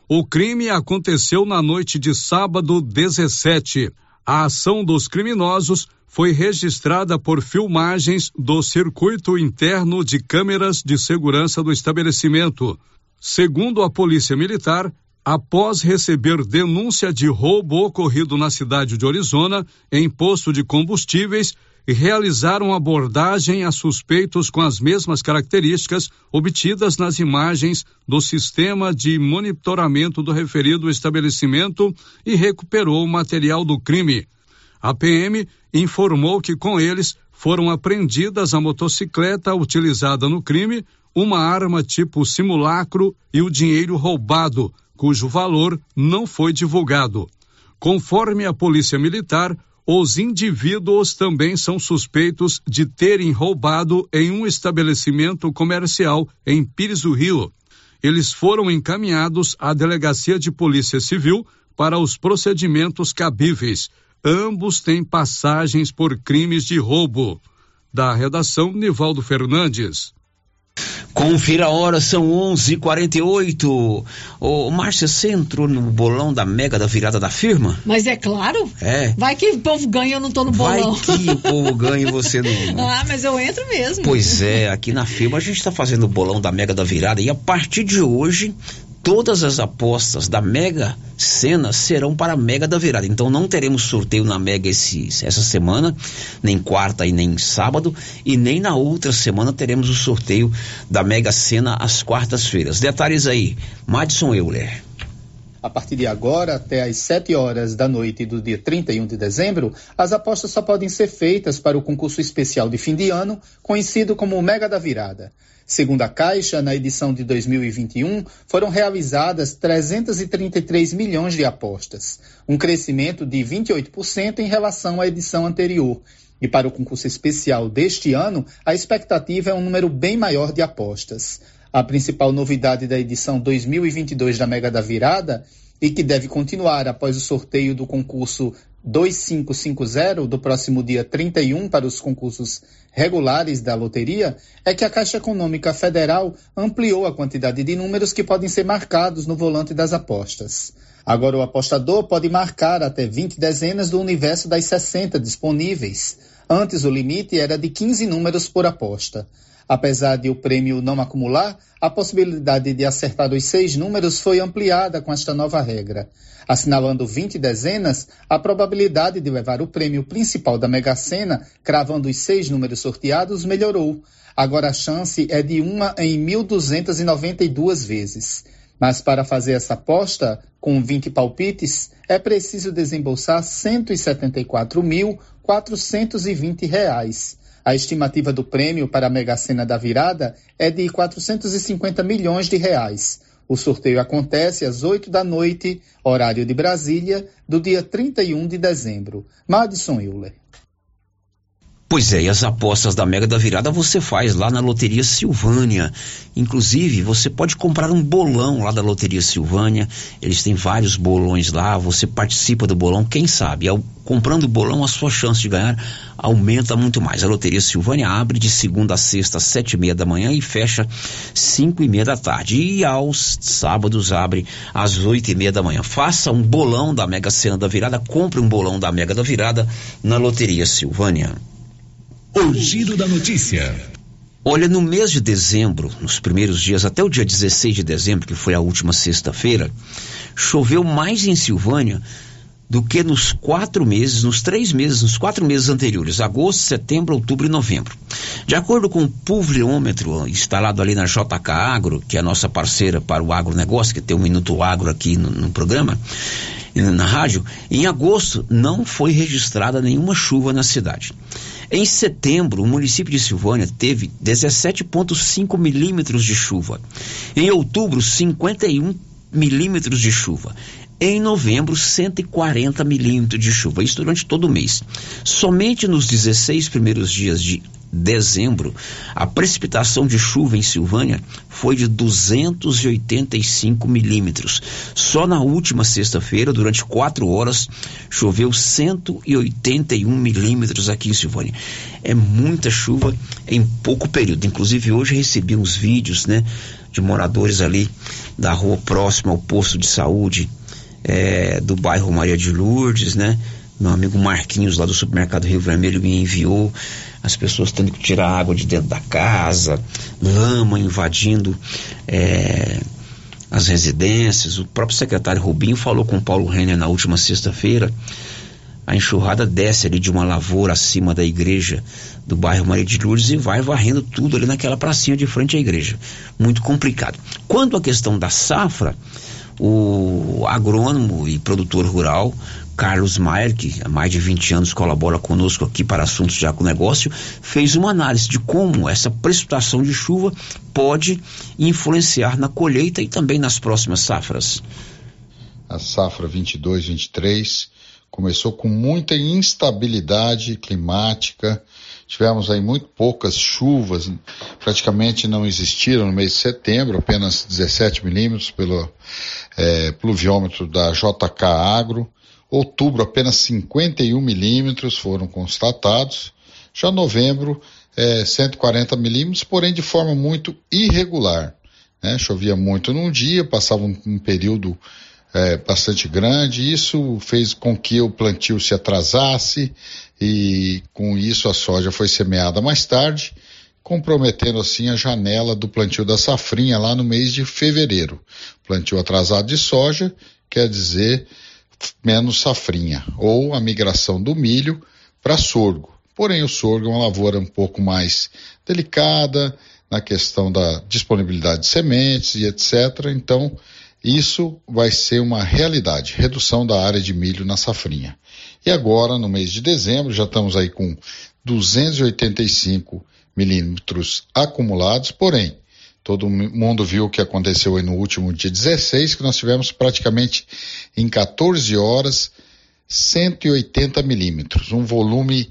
O crime aconteceu na noite de sábado 17. A ação dos criminosos foi registrada por filmagens do circuito interno de câmeras de segurança do estabelecimento. Segundo a Polícia Militar, após receber denúncia de roubo ocorrido na cidade de Arizona, em posto de combustíveis, realizaram abordagem a suspeitos com as mesmas características obtidas nas imagens do sistema de monitoramento do referido estabelecimento e recuperou o material do crime. A PM informou que com eles foram apreendidas a motocicleta utilizada no crime, uma arma tipo simulacro e o dinheiro roubado, cujo valor não foi divulgado. Conforme a Polícia Militar, os indivíduos também são suspeitos de terem roubado em um estabelecimento comercial em Pires do Rio. Eles foram encaminhados à Delegacia de Polícia Civil para os procedimentos cabíveis. Ambos têm passagens por crimes de roubo. Da redação, Nivaldo Fernandes. Confira a hora, são 11:48. Ô, Márcia, você entrou no bolão da Mega da virada da firma? Mas é claro. É. Vai que o povo ganha, eu não tô no bolão. Vai que o povo ganha e você não. ah, mas eu entro mesmo. Pois é, aqui na firma a gente está fazendo o bolão da Mega da virada e a partir de hoje todas as apostas da Mega Sena serão para a Mega da Virada. Então não teremos sorteio na Mega esse, essa semana, nem quarta e nem sábado, e nem na outra semana teremos o sorteio da Mega Sena às quartas-feiras. Detalhes aí, Madison Euler. A partir de agora, até às 7 horas da noite do dia 31 de dezembro, as apostas só podem ser feitas para o concurso especial de fim de ano, conhecido como Mega da Virada. Segundo a Caixa, na edição de 2021, foram realizadas 333 milhões de apostas, um crescimento de 28% em relação à edição anterior. E para o concurso especial deste ano, a expectativa é um número bem maior de apostas. A principal novidade da edição 2022 da Mega da Virada e que deve continuar após o sorteio do concurso 2550 do próximo dia 31 para os concursos regulares da loteria é que a Caixa Econômica Federal ampliou a quantidade de números que podem ser marcados no volante das apostas. Agora o apostador pode marcar até 20 dezenas do universo das 60 disponíveis. Antes o limite era de 15 números por aposta. Apesar de o prêmio não acumular, a possibilidade de acertar os seis números foi ampliada com esta nova regra. Assinalando 20 dezenas, a probabilidade de levar o prêmio principal da Mega Sena, cravando os seis números sorteados, melhorou. Agora a chance é de uma em 1.292 vezes. Mas para fazer essa aposta, com 20 palpites, é preciso desembolsar R$ 174.420. A estimativa do prêmio para a Mega Sena da virada é de 450 milhões de reais. O sorteio acontece às 8 da noite, horário de Brasília, do dia 31 de dezembro. Madison Euler. Pois é, e as apostas da Mega da Virada você faz lá na Loteria Silvânia. Inclusive, você pode comprar um bolão lá da Loteria Silvânia. Eles têm vários bolões lá, você participa do bolão, quem sabe? Ao, comprando o bolão, a sua chance de ganhar aumenta muito mais. A Loteria Silvânia abre de segunda a sexta, às sete e meia da manhã e fecha cinco e meia da tarde. E aos sábados abre às oito e meia da manhã. Faça um bolão da Mega Sena da Virada, compre um bolão da Mega da Virada na Loteria Silvânia. O giro da notícia. Olha, no mês de dezembro, nos primeiros dias, até o dia 16 de dezembro, que foi a última sexta-feira, choveu mais em Silvânia do que nos quatro meses, nos três meses, nos quatro meses anteriores, agosto, setembro, outubro e novembro. De acordo com o pulviômetro instalado ali na JK Agro, que é a nossa parceira para o agronegócio, que tem um Minuto Agro aqui no, no programa, na rádio, em agosto não foi registrada nenhuma chuva na cidade. Em setembro, o município de Silvânia teve 17,5 milímetros de chuva. Em outubro, 51 milímetros de chuva. Em novembro, 140 milímetros de chuva, isso durante todo o mês. Somente nos 16 primeiros dias de dezembro, a precipitação de chuva em Silvânia foi de 285 milímetros. Só na última sexta-feira, durante quatro horas, choveu 181 milímetros aqui em Silvânia. É muita chuva em pouco período. Inclusive, hoje recebi uns vídeos, né, de moradores ali da rua próxima ao posto de saúde é, do bairro Maria de Lourdes, né? Meu amigo Marquinhos lá do supermercado Rio Vermelho me enviou as pessoas tendo que tirar água de dentro da casa, lama invadindo é, as residências. O próprio secretário Rubinho falou com o Paulo Renner na última sexta-feira. A enxurrada desce ali de uma lavoura acima da igreja do bairro Maria de Lourdes e vai varrendo tudo ali naquela pracinha de frente à igreja. Muito complicado. Quanto à questão da safra, o agrônomo e produtor rural Carlos Maier, que há mais de 20 anos colabora conosco aqui para assuntos de agronegócio, fez uma análise de como essa precipitação de chuva pode influenciar na colheita e também nas próximas safras. A safra 22-23 começou com muita instabilidade climática. Tivemos aí muito poucas chuvas, praticamente não existiram no mês de setembro, apenas 17 milímetros pelo é, pluviômetro da JK Agro. Outubro, apenas 51 milímetros foram constatados. Já novembro, é, 140 milímetros, porém de forma muito irregular. Né? Chovia muito num dia, passava um, um período é, bastante grande. Isso fez com que o plantio se atrasasse e com isso a soja foi semeada mais tarde, comprometendo assim a janela do plantio da safrinha lá no mês de fevereiro. Plantio atrasado de soja quer dizer menos safrinha, ou a migração do milho para sorgo. Porém, o sorgo é uma lavoura um pouco mais delicada na questão da disponibilidade de sementes e etc. Então, isso vai ser uma realidade, redução da área de milho na safrinha. E agora, no mês de dezembro, já estamos aí com 285 milímetros acumulados, porém, Todo mundo viu o que aconteceu no último dia 16, que nós tivemos praticamente em 14 horas 180 milímetros, um volume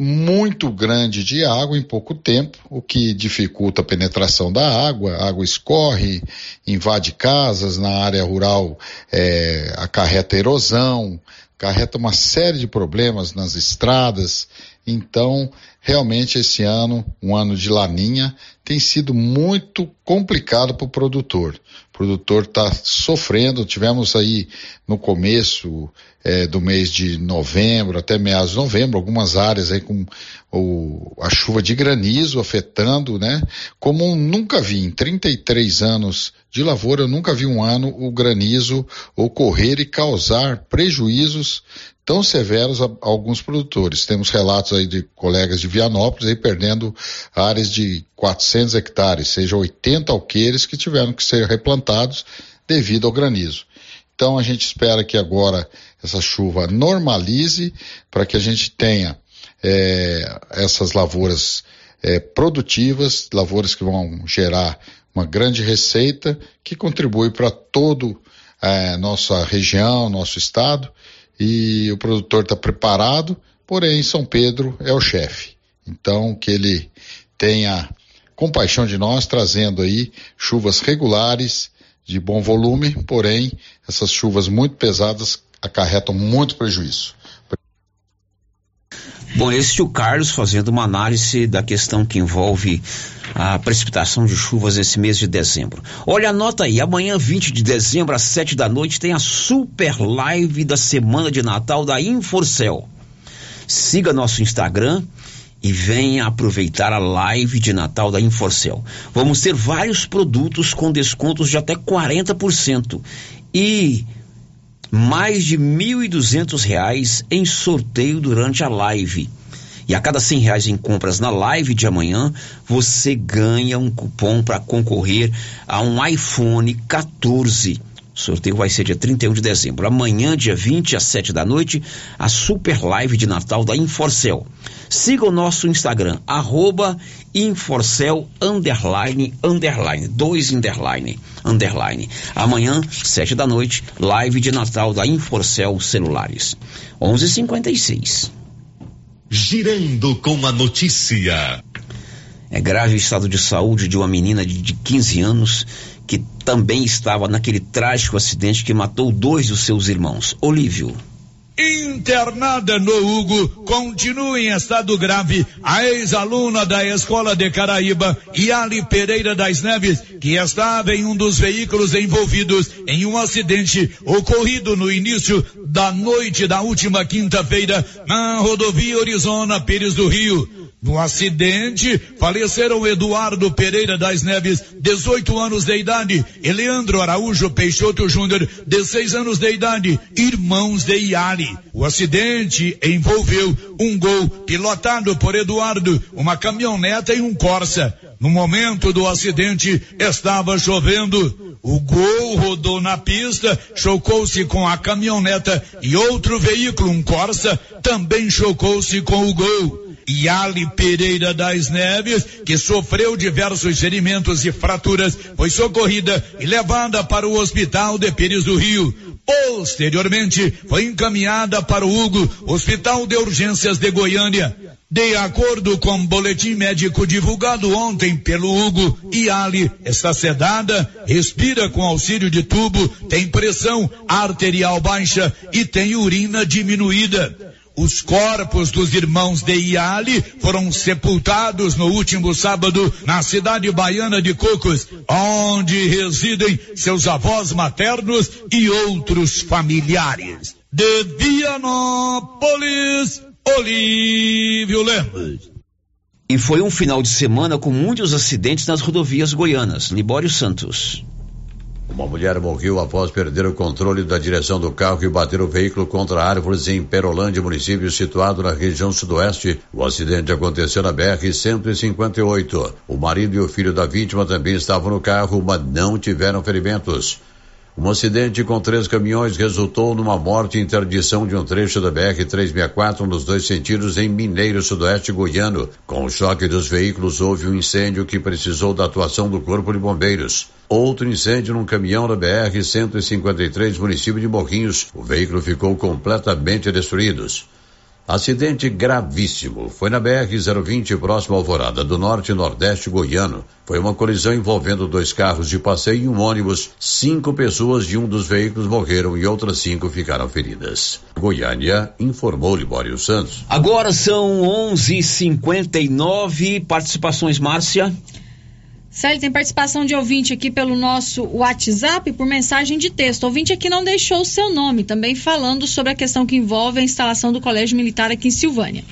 muito grande de água em pouco tempo, o que dificulta a penetração da água, a água escorre, invade casas, na área rural é, acarreta erosão, acarreta uma série de problemas nas estradas, então realmente esse ano, um ano de laninha, tem sido muito complicado para o produtor. O produtor está sofrendo, tivemos aí no começo é, do mês de novembro até meados de novembro, algumas áreas aí com o, a chuva de granizo afetando, né? Como nunca vi em 33 anos de lavoura, eu nunca vi um ano o granizo ocorrer e causar prejuízos tão severos a, a alguns produtores. Temos relatos aí de colegas de Vianópolis aí perdendo áreas de 400 hectares, seja 80 alqueires que tiveram que ser replantados devido ao granizo. Então a gente espera que agora essa chuva normalize para que a gente tenha é, essas lavouras é, produtivas, lavouras que vão gerar uma grande receita que contribui para todo é, nossa região, nosso estado e o produtor está preparado, porém São Pedro é o chefe. Então que ele tenha compaixão de nós, trazendo aí chuvas regulares de bom volume, porém essas chuvas muito pesadas acarretam muito prejuízo. Bom, esse é o Carlos fazendo uma análise da questão que envolve a precipitação de chuvas esse mês de dezembro. Olha, anota aí, amanhã, 20 de dezembro, às 7 da noite, tem a super live da semana de Natal da Inforcel. Siga nosso Instagram e venha aproveitar a live de Natal da Inforcel. Vamos ter vários produtos com descontos de até 40% e mais de R$ 1.200 em sorteio durante a live. E a cada cem reais em compras na live de amanhã, você ganha um cupom para concorrer a um iPhone 14. O sorteio vai ser dia 31 de dezembro. Amanhã, dia 20, às 7 da noite, a super live de Natal da Inforcel. Siga o nosso Instagram, arroba Inforcel underline, underline, dois underline, underline. Amanhã, sete da noite, live de Natal da Inforcel Celulares. 11:56. Girando com a notícia. É grave o estado de saúde de uma menina de 15 anos que também estava naquele trágico acidente que matou dois dos seus irmãos. Olívio. Internada no Hugo, continua em estado grave a ex-aluna da Escola de Caraíba, Yali Pereira das Neves, que estava em um dos veículos envolvidos em um acidente ocorrido no início da noite da última quinta-feira na rodovia Arizona Pires do Rio. No acidente, faleceram Eduardo Pereira das Neves, 18 anos de idade, e Leandro Araújo Peixoto Júnior, 16 anos de idade, irmãos de Iari. O acidente envolveu um gol pilotado por Eduardo, uma caminhoneta e um Corsa. No momento do acidente, estava chovendo. O gol rodou na pista, chocou-se com a caminhoneta e outro veículo, um Corsa, também chocou-se com o gol. Yali Pereira das Neves, que sofreu diversos ferimentos e fraturas, foi socorrida e levada para o Hospital de Pires do Rio. Posteriormente, foi encaminhada para o Hugo, Hospital de Urgências de Goiânia. De acordo com o boletim médico divulgado ontem pelo Hugo, Yali está sedada, respira com auxílio de tubo, tem pressão arterial baixa e tem urina diminuída. Os corpos dos irmãos de Iali foram sepultados no último sábado na cidade baiana de Cocos, onde residem seus avós maternos e outros familiares. De Vianópolis, Olívio Lemos. E foi um final de semana com muitos acidentes nas rodovias goianas. Libório Santos. Uma mulher morreu após perder o controle da direção do carro e bater o veículo contra árvores em Perolândia, município situado na região sudoeste. O acidente aconteceu na BR-158. O marido e o filho da vítima também estavam no carro, mas não tiveram ferimentos. Um acidente com três caminhões resultou numa morte e interdição de um trecho da BR-364 nos dois sentidos em Mineiro Sudoeste Goiano. Com o choque dos veículos, houve um incêndio que precisou da atuação do Corpo de Bombeiros. Outro incêndio num caminhão da BR-153, município de Morrinhos. O veículo ficou completamente destruído. Acidente gravíssimo. Foi na BR-020, próximo ao Alvorada, do norte e nordeste goiano. Foi uma colisão envolvendo dois carros de passeio e um ônibus. Cinco pessoas de um dos veículos morreram e outras cinco ficaram feridas. Goiânia informou Libório Santos. Agora são 11:59 participações, Márcia. Célio, tem participação de ouvinte aqui pelo nosso WhatsApp por mensagem de texto. Ouvinte aqui não deixou o seu nome, também falando sobre a questão que envolve a instalação do Colégio Militar aqui em Silvânia.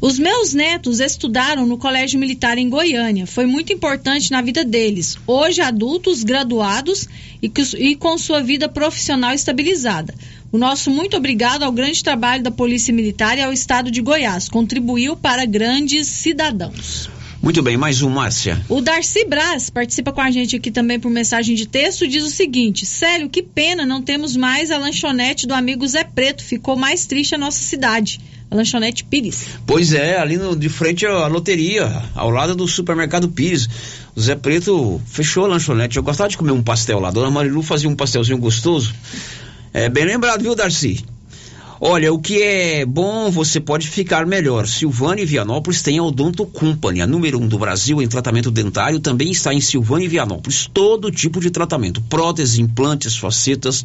Os meus netos estudaram no Colégio Militar em Goiânia. Foi muito importante na vida deles. Hoje, adultos, graduados e com sua vida profissional estabilizada. O nosso muito obrigado ao grande trabalho da Polícia Militar e ao Estado de Goiás. Contribuiu para grandes cidadãos. Muito bem, mais um, Márcia. O Darcy Braz participa com a gente aqui também por mensagem de texto diz o seguinte: Célio, que pena não temos mais a lanchonete do amigo Zé Preto. Ficou mais triste a nossa cidade. A lanchonete Pires. Pois é, ali no, de frente à loteria, ao lado do supermercado Pires. O Zé Preto fechou a lanchonete. Eu gostava de comer um pastel lá. Dona Marilu fazia um pastelzinho gostoso. É bem lembrado, viu, Darcy? Olha, o que é bom, você pode ficar melhor. Silvânia e Vianópolis tem a Odonto Company, a número um do Brasil em tratamento dentário, também está em Silvânia e Vianópolis. Todo tipo de tratamento: próteses, implantes, facetas,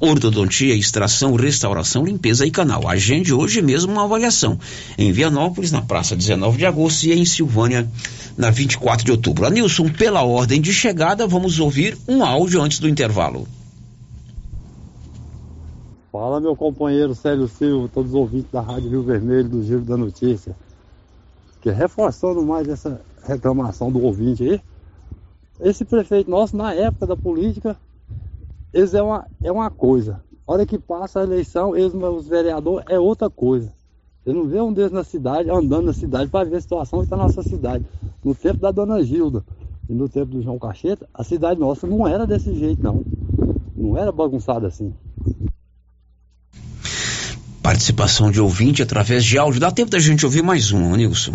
ortodontia, extração, restauração, limpeza e canal. Agende hoje mesmo uma avaliação. Em Vianópolis, na praça 19 de agosto, e em Silvânia, na 24 de outubro. Anilson, pela ordem de chegada, vamos ouvir um áudio antes do intervalo. Fala, meu companheiro Célio Silva, todos os ouvintes da Rádio Rio Vermelho, do Giro da Notícia. Que reforçando mais essa reclamação do ouvinte aí, esse prefeito nosso, na época da política, eles é uma, é uma coisa. A hora que passa a eleição, eles, os vereadores, é outra coisa. Você não vê um deles na cidade, andando na cidade, para ver a situação que está na nossa cidade. No tempo da dona Gilda e no tempo do João Cacheta, a cidade nossa não era desse jeito, não. Não era bagunçada assim. Participação de ouvinte através de áudio. Dá tempo da gente ouvir mais um, Nilson.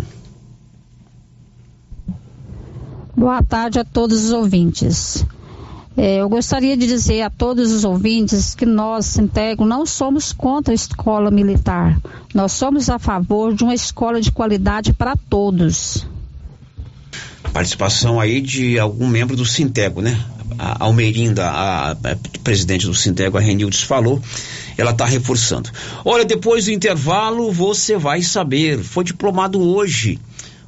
Boa tarde a todos os ouvintes. É, eu gostaria de dizer a todos os ouvintes que nós, Sintego, não somos contra a escola militar. Nós somos a favor de uma escola de qualidade para todos. Participação aí de algum membro do Sintego, né? A Almerinda, a, a presidente do Sintego, a Renildes, falou ela está reforçando. Olha, depois do intervalo você vai saber. Foi diplomado hoje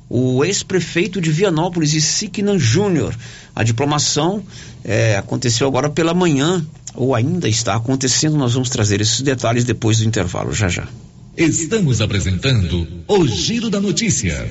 o ex-prefeito de Vianópolis, Isiquinan Júnior. A diplomação é, aconteceu agora pela manhã, ou ainda está acontecendo. Nós vamos trazer esses detalhes depois do intervalo, já já. Estamos apresentando o Giro da Notícia.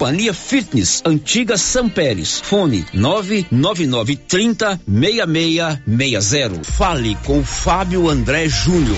Companhia Fitness, Antiga São Pérez. Fone 99930 6660. Fale com Fábio André Júnior.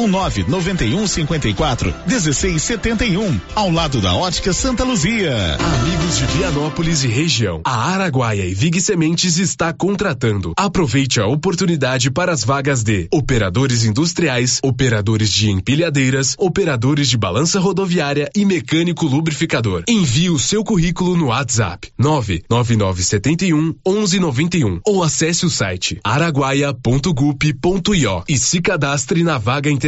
ou 991 54 1671, ao lado da Ótica Santa Luzia. Amigos de Vianópolis e região, a Araguaia e Vig Sementes está contratando. Aproveite a oportunidade para as vagas de operadores industriais, operadores de empilhadeiras, operadores de balança rodoviária e mecânico lubrificador. Envie o seu currículo no WhatsApp 99971 1191 ou acesse o site araguaia.gup.io e se cadastre na vaga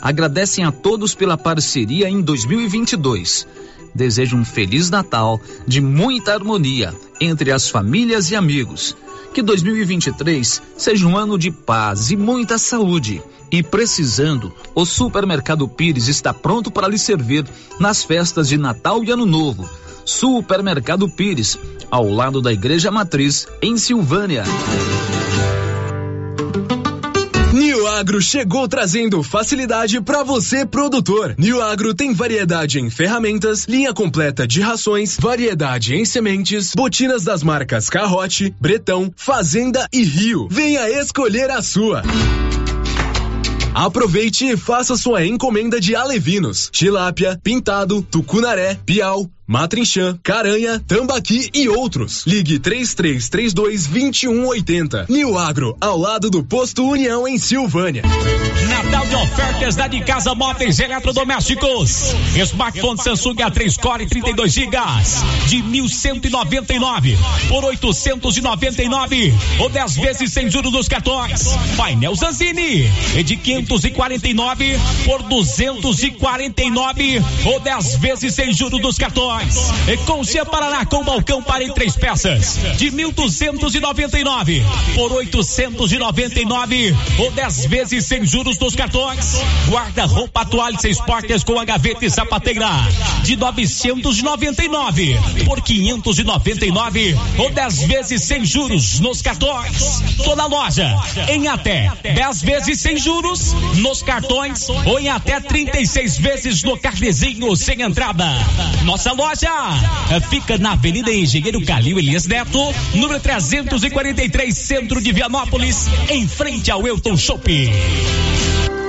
agradecem a todos pela parceria em 2022. Desejo um feliz Natal de muita harmonia entre as famílias e amigos. Que 2023 seja um ano de paz e muita saúde. E precisando, o Supermercado Pires está pronto para lhe servir nas festas de Natal e Ano Novo. Supermercado Pires, ao lado da Igreja Matriz, em Silvânia. Agro chegou trazendo facilidade para você, produtor. New Agro tem variedade em ferramentas, linha completa de rações, variedade em sementes, botinas das marcas Carrote, Bretão, Fazenda e Rio. Venha escolher a sua. Aproveite e faça sua encomenda de alevinos, tilápia, pintado, tucunaré, piau, matrinchã, caranha, tambaqui e outros. Ligue 3332 2180. New Agro, ao lado do posto União em Silvânia. Natal de ofertas da de casa móveis eletrodomésticos. Smartphone Samsung A3 Core 32 GB de 1199 por 899 ou 10 vezes sem juros nos cartões. Painel Zanzini é de 549 por 249 ou 10 vezes sem juros nos cartões. E Concia Paraná com balcão para em três peças de 1.299 por 899 ou 10 vezes sem juros nos cartões. Guarda-roupa toalha seis portas com a gaveta e sapateira de 999 por 599 ou 10 vezes sem juros nos cartões. Toda loja em até 10 vezes sem juros nos cartões ou em até 36 vezes no carnezinho sem entrada. Nossa loja fica na Avenida Engenheiro Calil Elias Neto, número 343, centro de Vianópolis, em frente ao Elton Shopping.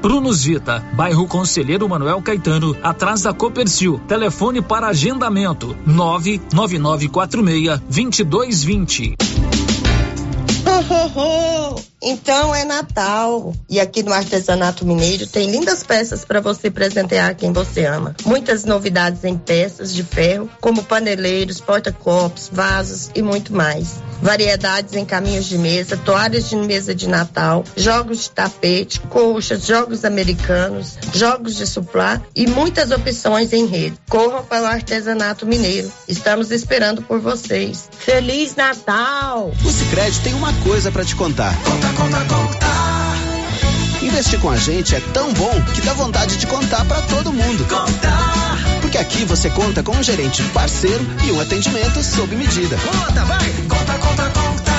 Prunus Vita, bairro Conselheiro Manuel Caetano, atrás da Copercil. Telefone para agendamento: 99946 2220. Ho, ho, ho. Então é Natal e aqui no Artesanato Mineiro tem lindas peças para você presentear quem você ama. Muitas novidades em peças de ferro, como paneleiros, porta-copos, vasos e muito mais. Variedades em caminhos de mesa, toalhas de mesa de Natal, jogos de tapete, colchas, jogos americanos, jogos de suplá e muitas opções em rede. Corram para o Artesanato Mineiro. Estamos esperando por vocês. Feliz Natal! O Sicredi tem uma coisa para te contar. Conta, conta, conta. Investir com a gente é tão bom que dá vontade de contar para todo mundo. Contar. Porque aqui você conta com um gerente parceiro e um atendimento sob medida. Conta, vai. Conta, conta, conta.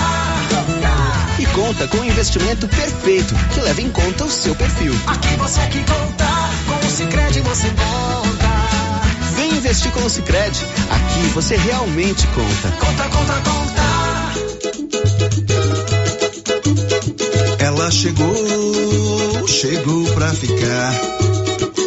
E conta com um investimento perfeito que leva em conta o seu perfil. Aqui você é que conta. conta no Sicredi você conta. Vem investir com o Sicredi. Aqui você realmente conta. Conta, conta, conta. Ela chegou, chegou pra ficar.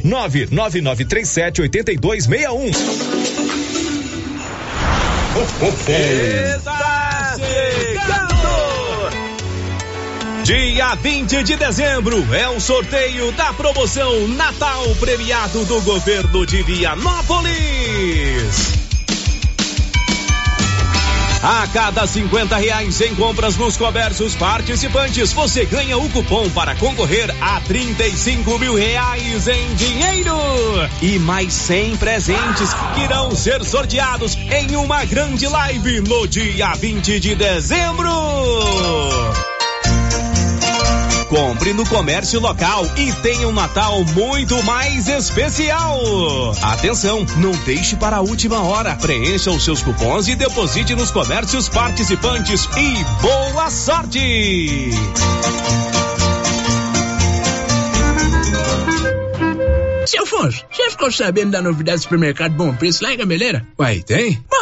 999378261. Está chegando! Dia 20 de dezembro é o sorteio da promoção Natal Premiado do Governo de Vianópolis. A cada 50 reais em compras nos comércios participantes, você ganha o cupom para concorrer a 35 mil reais em dinheiro e mais 100 presentes que irão ser sorteados em uma grande live no dia 20 de dezembro. Compre no comércio local e tenha um Natal muito mais especial. Atenção, não deixe para a última hora. Preencha os seus cupons e deposite nos comércios participantes e boa sorte! Seu Afonso, você ficou sabendo da novidade do supermercado Bom Preço lá em Gameleira? Uai, tem? Rapaz,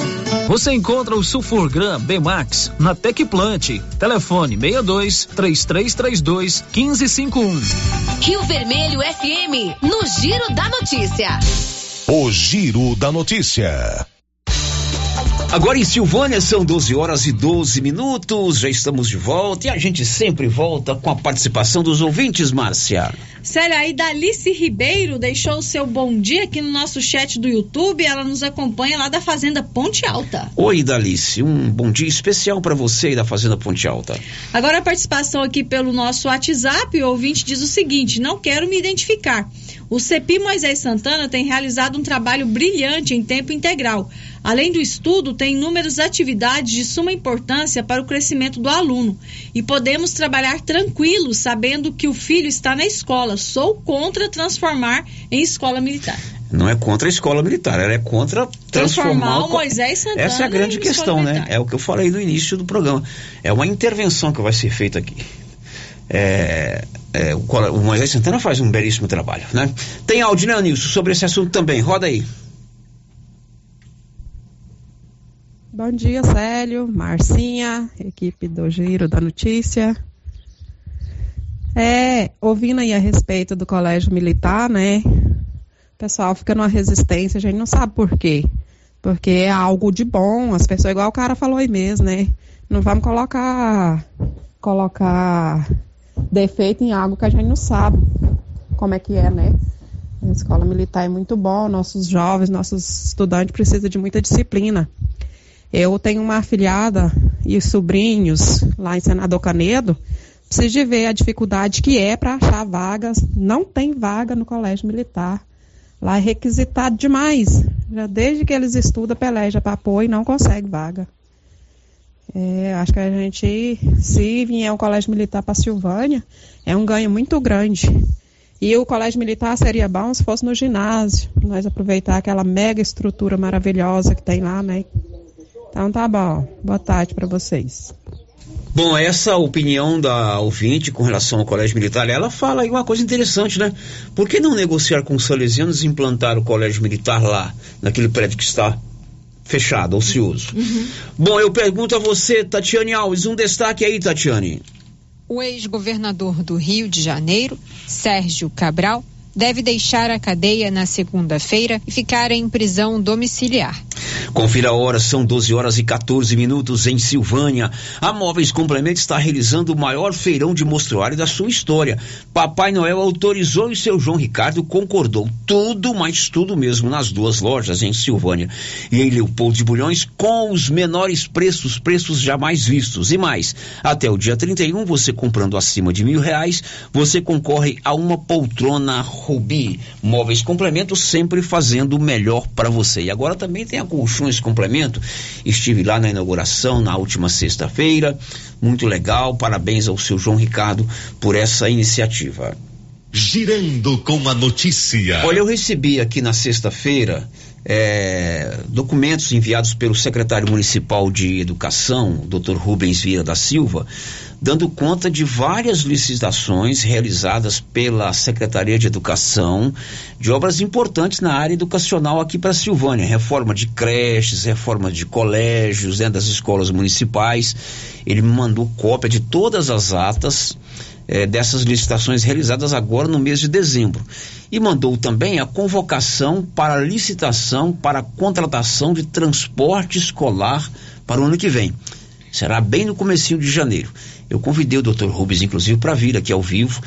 Você encontra o Sulfurgram B-Max na Tecplant. Telefone 62 3332 1551. Rio Vermelho FM, no Giro da Notícia. O Giro da Notícia. Agora em Silvânia são 12 horas e 12 minutos, já estamos de volta e a gente sempre volta com a participação dos ouvintes, Márcia. Sério, aí Dalice Ribeiro deixou o seu bom dia aqui no nosso chat do YouTube. Ela nos acompanha lá da Fazenda Ponte Alta. Oi, Dalice, um bom dia especial para você aí da Fazenda Ponte Alta. Agora a participação aqui pelo nosso WhatsApp, o ouvinte diz o seguinte: não quero me identificar. O CEPI Moisés Santana tem realizado um trabalho brilhante em tempo integral. Além do estudo, tem inúmeras atividades de suma importância para o crescimento do aluno. E podemos trabalhar tranquilos, sabendo que o filho está na escola. Sou contra transformar em escola militar. Não é contra a escola militar, ela é contra Transformar transformar o Moisés Santana Essa é a grande questão, né? militar. É o que eu falei no início do programa. É uma intervenção que vai ser feita aqui. É, é, o, o Moisés Santana faz um belíssimo trabalho, né? Tem áudio, né, Nilson, sobre esse assunto também. Roda aí. Bom dia, Célio, Marcinha, equipe do Giro da Notícia. É, ouvindo aí a respeito do colégio militar, né? O pessoal fica numa resistência, a gente não sabe por quê. Porque é algo de bom, as pessoas, igual o cara falou aí mesmo, né? Não vamos colocar, colocar defeito em algo que a gente não sabe como é que é, né? A escola militar é muito bom, nossos jovens, nossos estudantes precisam de muita disciplina. Eu tenho uma afilhada e sobrinhos lá em Senador Canedo, precisa de ver a dificuldade que é para achar vagas. Não tem vaga no colégio militar. Lá é requisitado demais. Já desde que eles estudam, peleja para apoio e não consegue vaga. É, acho que a gente, se vier o colégio militar para Silvânia, é um ganho muito grande. E o colégio militar seria bom se fosse no ginásio, nós aproveitar aquela mega estrutura maravilhosa que tem lá, né? Então tá bom. Boa tarde para vocês. Bom, essa opinião da ouvinte com relação ao colégio militar, ela fala aí uma coisa interessante, né? Por que não negociar com os salesianos e implantar o colégio militar lá, naquele prédio que está fechado, ocioso? Uhum. Bom, eu pergunto a você, Tatiane Alves, um destaque aí, Tatiane. O ex-governador do Rio de Janeiro, Sérgio Cabral, deve deixar a cadeia na segunda-feira e ficar em prisão domiciliar. Confira a hora, são 12 horas e 14 minutos em Silvânia. A Móveis Complemento está realizando o maior feirão de mostruário da sua história. Papai Noel autorizou e seu João Ricardo concordou. Tudo, mas tudo mesmo nas duas lojas em Silvânia e em Leopoldo de Bulhões com os menores preços, preços jamais vistos. E mais, até o dia 31, você comprando acima de mil reais, você concorre a uma poltrona Rubi. Móveis Complemento sempre fazendo o melhor para você. E agora também tem a Colchões Complemento. Estive lá na inauguração na última sexta-feira. Muito legal. Parabéns ao seu João Ricardo por essa iniciativa. Girando com a notícia. Olha, eu recebi aqui na sexta-feira é, documentos enviados pelo secretário municipal de Educação, Dr. Rubens Vieira da Silva, dando conta de várias licitações realizadas pela Secretaria de Educação de obras importantes na área educacional aqui para Silvânia, reforma de creches, reforma de colégios, né, das escolas municipais. Ele mandou cópia de todas as atas eh, dessas licitações realizadas agora no mês de dezembro e mandou também a convocação para licitação para contratação de transporte escolar para o ano que vem. Será bem no comecinho de janeiro. Eu convidei o Dr. Rubens, inclusive, para vir aqui ao vivo,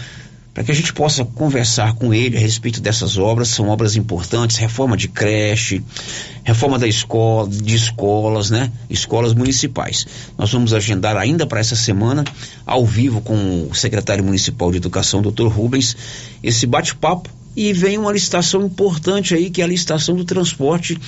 para que a gente possa conversar com ele a respeito dessas obras. São obras importantes, reforma de creche, reforma da escola, de escolas, né? Escolas municipais. Nós vamos agendar ainda para essa semana, ao vivo com o secretário municipal de educação, Dr. Rubens, esse bate-papo e vem uma licitação importante aí, que é a licitação do transporte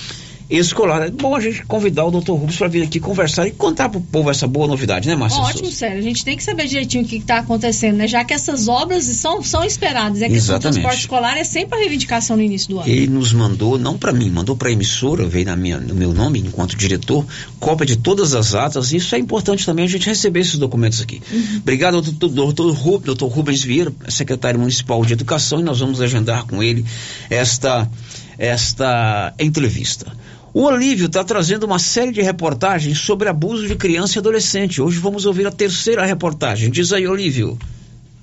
escolar. É bom a gente convidar o doutor Rubens para vir aqui conversar e contar para o povo essa boa novidade, né, Márcia? Ótimo, sério. A gente tem que saber direitinho o que está acontecendo, né? Já que essas obras são, são esperadas. É que o transporte escolar é sempre a reivindicação no início do ano. Ele nos mandou, não para mim, mandou para a emissora, veio na minha, no meu nome, enquanto diretor, cópia de todas as atas. Isso é importante também a gente receber esses documentos aqui. Uhum. Obrigado, doutor, doutor, Rubens, doutor Rubens Vieira, secretário municipal de educação, e nós vamos agendar com ele esta, esta entrevista. O Olívio está trazendo uma série de reportagens sobre abuso de criança e adolescente. Hoje vamos ouvir a terceira reportagem. Diz aí, Olívio.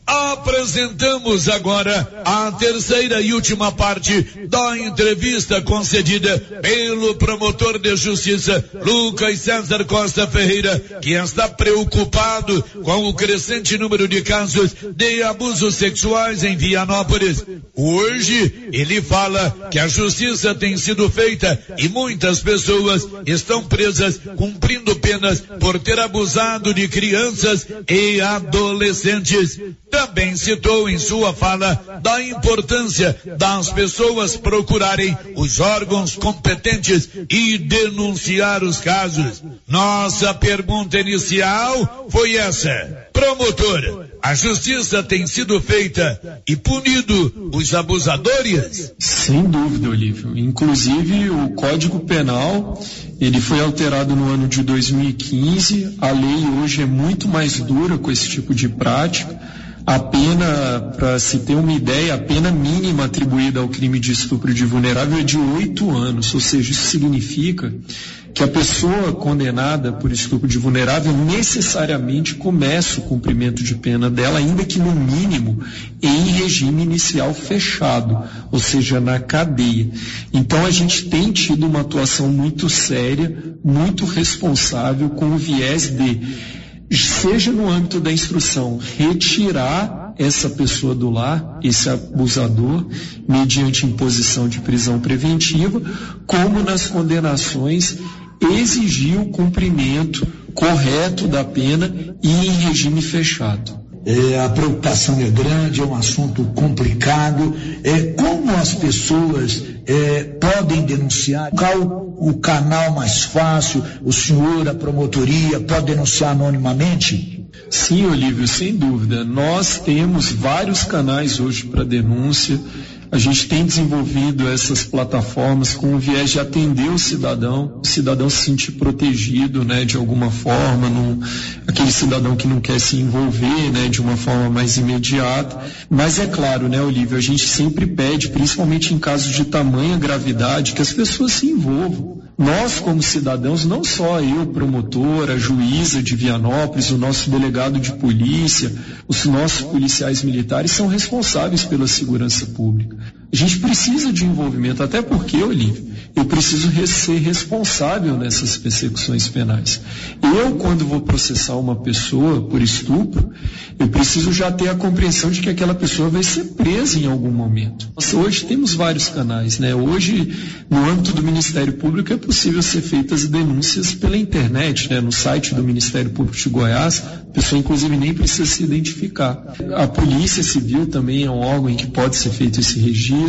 Apresentamos agora a terceira e última parte da entrevista concedida pelo promotor de justiça Lucas César Costa Ferreira, que está preocupado com o crescente número de casos de abusos sexuais em Vianópolis. Hoje ele fala que a justiça tem sido feita e muitas pessoas estão presas cumprindo penas por ter abusado de crianças e adolescentes também citou em sua fala da importância das pessoas procurarem os órgãos competentes e denunciar os casos. Nossa pergunta inicial foi essa. Promotor, a justiça tem sido feita e punido os abusadores? Sem dúvida, Olívio. Inclusive, o Código Penal, ele foi alterado no ano de 2015. A lei hoje é muito mais dura com esse tipo de prática. A pena, para se ter uma ideia, a pena mínima atribuída ao crime de estupro de vulnerável é de oito anos, ou seja, isso significa que a pessoa condenada por estupro de vulnerável necessariamente começa o cumprimento de pena dela, ainda que no mínimo em regime inicial fechado, ou seja, na cadeia. Então a gente tem tido uma atuação muito séria, muito responsável, com o viés de seja no âmbito da instrução, retirar essa pessoa do lar, esse abusador, mediante imposição de prisão preventiva, como nas condenações exigir o cumprimento correto da pena e em regime fechado. É, a preocupação é grande, é um assunto complicado. É, como as pessoas é, podem denunciar? Qual o canal mais fácil? O senhor, a promotoria, pode denunciar anonimamente? Sim, Olívio, sem dúvida. Nós temos vários canais hoje para denúncia. A gente tem desenvolvido essas plataformas com o viés de atender o cidadão, o cidadão se sentir protegido, né, de alguma forma, num, aquele cidadão que não quer se envolver, né, de uma forma mais imediata. Mas é claro, né, Olívio, a gente sempre pede, principalmente em casos de tamanha gravidade, que as pessoas se envolvam. Nós, como cidadãos, não só eu, promotor, a juíza de Vianópolis, o nosso delegado de polícia, os nossos policiais militares são responsáveis pela segurança pública. A gente precisa de envolvimento, até porque, Olívio, eu preciso ser responsável nessas persecuções penais. Eu, quando vou processar uma pessoa por estupro, eu preciso já ter a compreensão de que aquela pessoa vai ser presa em algum momento. Hoje temos vários canais, né? Hoje, no âmbito do Ministério Público, é possível ser feitas denúncias pela internet, né? No site do Ministério Público de Goiás, a pessoa inclusive nem precisa se identificar. A Polícia Civil também é um órgão em que pode ser feito esse registro.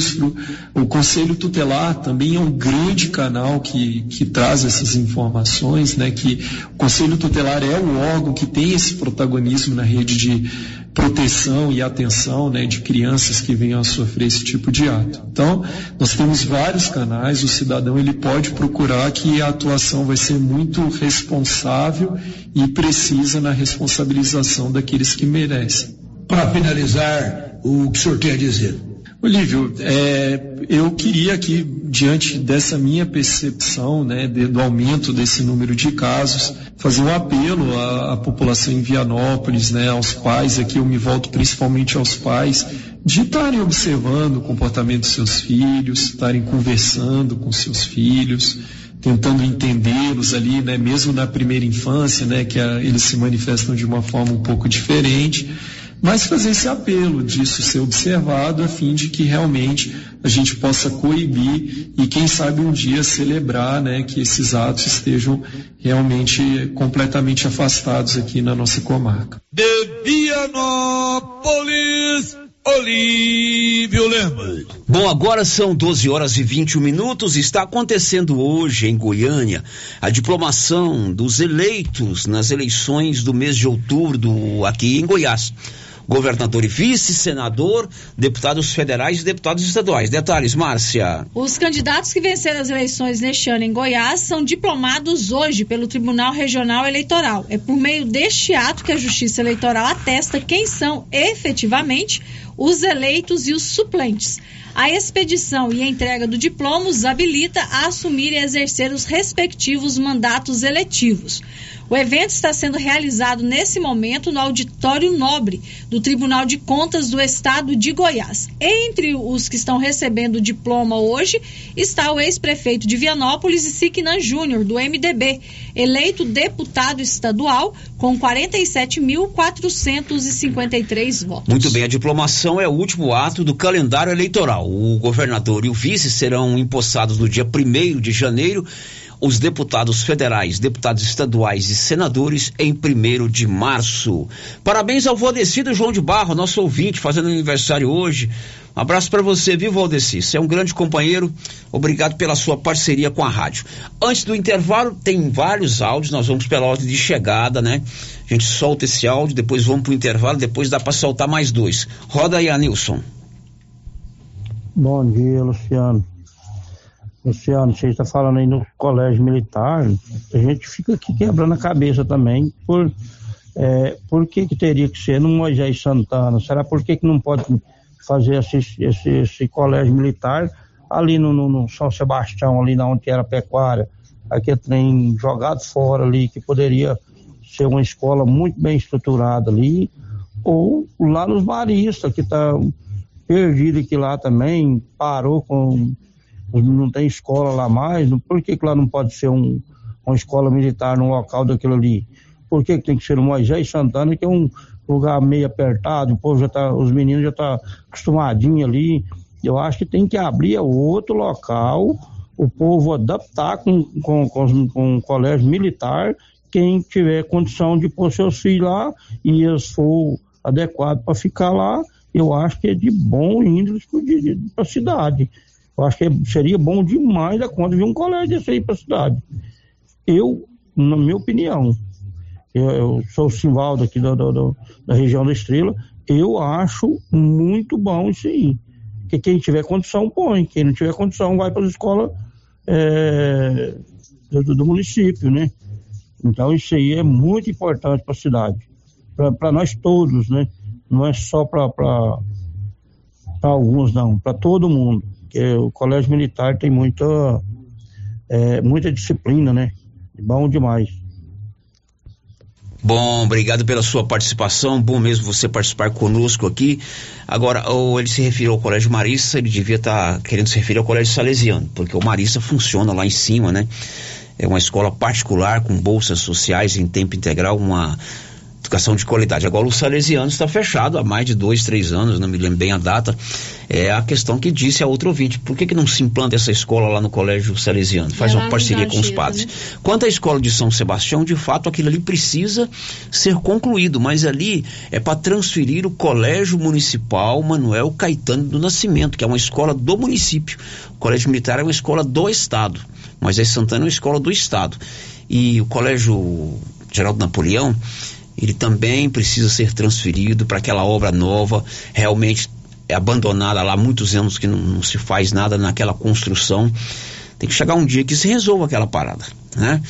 O Conselho Tutelar também é um grande canal que, que traz essas informações, né? Que o Conselho Tutelar é o órgão que tem esse protagonismo na rede de proteção e atenção né, de crianças que venham a sofrer esse tipo de ato. Então, nós temos vários canais, o cidadão ele pode procurar que a atuação vai ser muito responsável e precisa na responsabilização daqueles que merecem. Para finalizar, o que o senhor tem a dizer? Olívio, é, eu queria aqui, diante dessa minha percepção, né, de, do aumento desse número de casos, fazer um apelo à, à, população em Vianópolis, né, aos pais, aqui eu me volto principalmente aos pais, de estarem observando o comportamento dos seus filhos, estarem conversando com seus filhos, tentando entendê-los ali, né, mesmo na primeira infância, né, que a, eles se manifestam de uma forma um pouco diferente mas fazer esse apelo disso ser observado a fim de que realmente a gente possa coibir e quem sabe um dia celebrar né, que esses atos estejam realmente completamente afastados aqui na nossa comarca. De Vianópolis, Olívio Lemos. Bom, agora são 12 horas e 21 minutos. Está acontecendo hoje em Goiânia a diplomação dos eleitos nas eleições do mês de outubro do, aqui em Goiás governador e vice, senador, deputados federais e deputados estaduais. Detalhes, Márcia. Os candidatos que venceram as eleições neste ano em Goiás são diplomados hoje pelo Tribunal Regional Eleitoral. É por meio deste ato que a Justiça Eleitoral atesta quem são efetivamente os eleitos e os suplentes. A expedição e entrega do diploma os habilita a assumir e exercer os respectivos mandatos eletivos. O evento está sendo realizado nesse momento no Auditório Nobre do Tribunal de Contas do Estado de Goiás. Entre os que estão recebendo o diploma hoje está o ex-prefeito de Vianópolis Siquenan Júnior, do MDB, eleito deputado estadual com 47.453 votos. Muito bem, a diplomação é o último ato do calendário eleitoral. O governador e o vice serão empossados no dia 1 de janeiro os deputados federais, deputados estaduais e senadores em 1 de março. Parabéns ao Valdecido João de Barro, nosso ouvinte, fazendo aniversário hoje. Um abraço para você, viu, Valdeci? Você é um grande companheiro. Obrigado pela sua parceria com a rádio. Antes do intervalo, tem vários áudios. Nós vamos pela ordem de chegada, né? A gente solta esse áudio, depois vamos para o intervalo, depois dá para soltar mais dois. Roda aí, Anilson. Bom dia, Luciano. Luciano, você está falando aí no colégio militar, a gente fica aqui quebrando a cabeça também por, é, por que, que teria que ser no Moisés Santana? Será por que, que não pode fazer esse, esse, esse colégio militar ali no, no, no, São Sebastião, ali na onde era a pecuária, aquele trem jogado fora ali, que poderia ser uma escola muito bem estruturada ali, ou lá nos Maristas, que está perdido aqui lá também, parou com não tem escola lá mais, por que, que lá não pode ser um, uma escola militar no local daquilo ali? Por que, que tem que ser o Moisés Santana, que é um lugar meio apertado, o povo já tá, os meninos já estão tá acostumadinhos ali. Eu acho que tem que abrir outro local, o povo adaptar com, com, com, com um colégio militar, quem tiver condição de pôr seus filhos lá, e eles for adequado para ficar lá, eu acho que é de bom índole para a cidade. Eu acho que seria bom demais a conta de um colégio desse aí para a cidade. Eu, na minha opinião, eu, eu sou o Simvaldo aqui da, da, da, região da Estrela, eu acho muito bom isso aí. Que quem tiver condição põe, quem não tiver condição vai para a escola é, do, do, município, né? Então isso aí é muito importante para a cidade, para nós todos, né? Não é só para alguns, não, para todo mundo. Porque o colégio militar tem muita, é, muita disciplina, né? Bom demais. Bom, obrigado pela sua participação. Bom mesmo você participar conosco aqui. Agora, ou ele se referiu ao Colégio Marista, ele devia estar tá querendo se referir ao Colégio Salesiano, porque o Marista funciona lá em cima, né? É uma escola particular com bolsas sociais em tempo integral, uma educação de qualidade. Agora, o Salesiano está fechado há mais de dois, três anos, não me lembro bem a data. É a questão que disse a outro ouvinte: por que, que não se implanta essa escola lá no Colégio Salesiano? Faz é uma parceria com os padres. Né? Quanto à escola de São Sebastião, de fato, aquilo ali precisa ser concluído, mas ali é para transferir o Colégio Municipal Manuel Caetano do Nascimento, que é uma escola do município. O Colégio Militar é uma escola do Estado. Moisés Santana é uma escola do Estado. E o Colégio Geraldo Napoleão ele também precisa ser transferido para aquela obra nova, realmente é abandonada lá há muitos anos que não, não, se faz nada naquela construção. Tem que chegar um dia que se resolva aquela parada, né?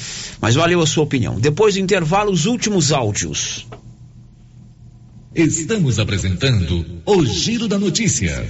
Mas valeu a sua opinião. Depois do intervalo, os últimos áudios. Estamos apresentando o Giro da Notícia.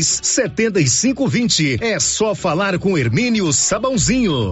três setenta e cinco vinte. É só falar com Hermínio Sabãozinho.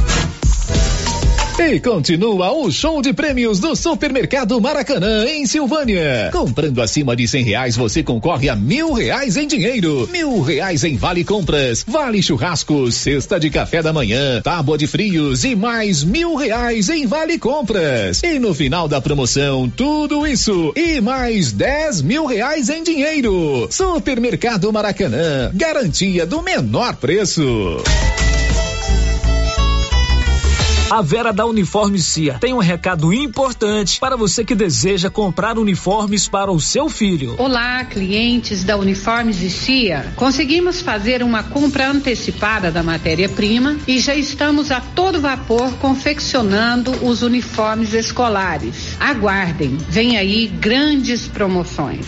E continua o show de prêmios do Supermercado Maracanã, em Silvânia. Comprando acima de cem reais, você concorre a mil reais em dinheiro, mil reais em vale compras, vale churrasco, cesta de café da manhã, tábua de frios e mais mil reais em vale compras. E no final da promoção, tudo isso e mais dez mil reais em dinheiro. Supermercado Maracanã, garantia do menor preço. A Vera da Uniforme Cia tem um recado importante para você que deseja comprar uniformes para o seu filho. Olá, clientes da Uniformes Cia. Conseguimos fazer uma compra antecipada da matéria-prima e já estamos a todo vapor confeccionando os uniformes escolares. Aguardem, vem aí grandes promoções.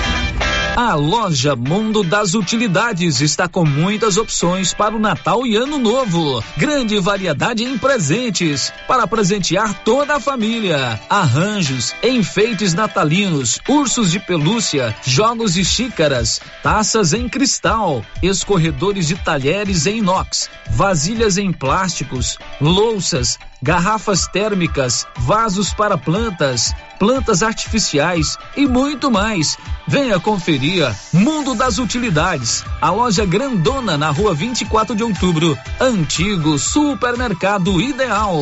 A loja Mundo das Utilidades está com muitas opções para o Natal e Ano Novo. Grande variedade em presentes para presentear toda a família. Arranjos, enfeites natalinos, ursos de pelúcia, jogos e xícaras, taças em cristal, escorredores de talheres em inox, vasilhas em plásticos, louças, garrafas térmicas, vasos para plantas, plantas artificiais e muito mais. Venha conferir Mundo das Utilidades, a loja grandona na rua 24 de outubro, antigo supermercado ideal.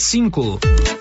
cinco.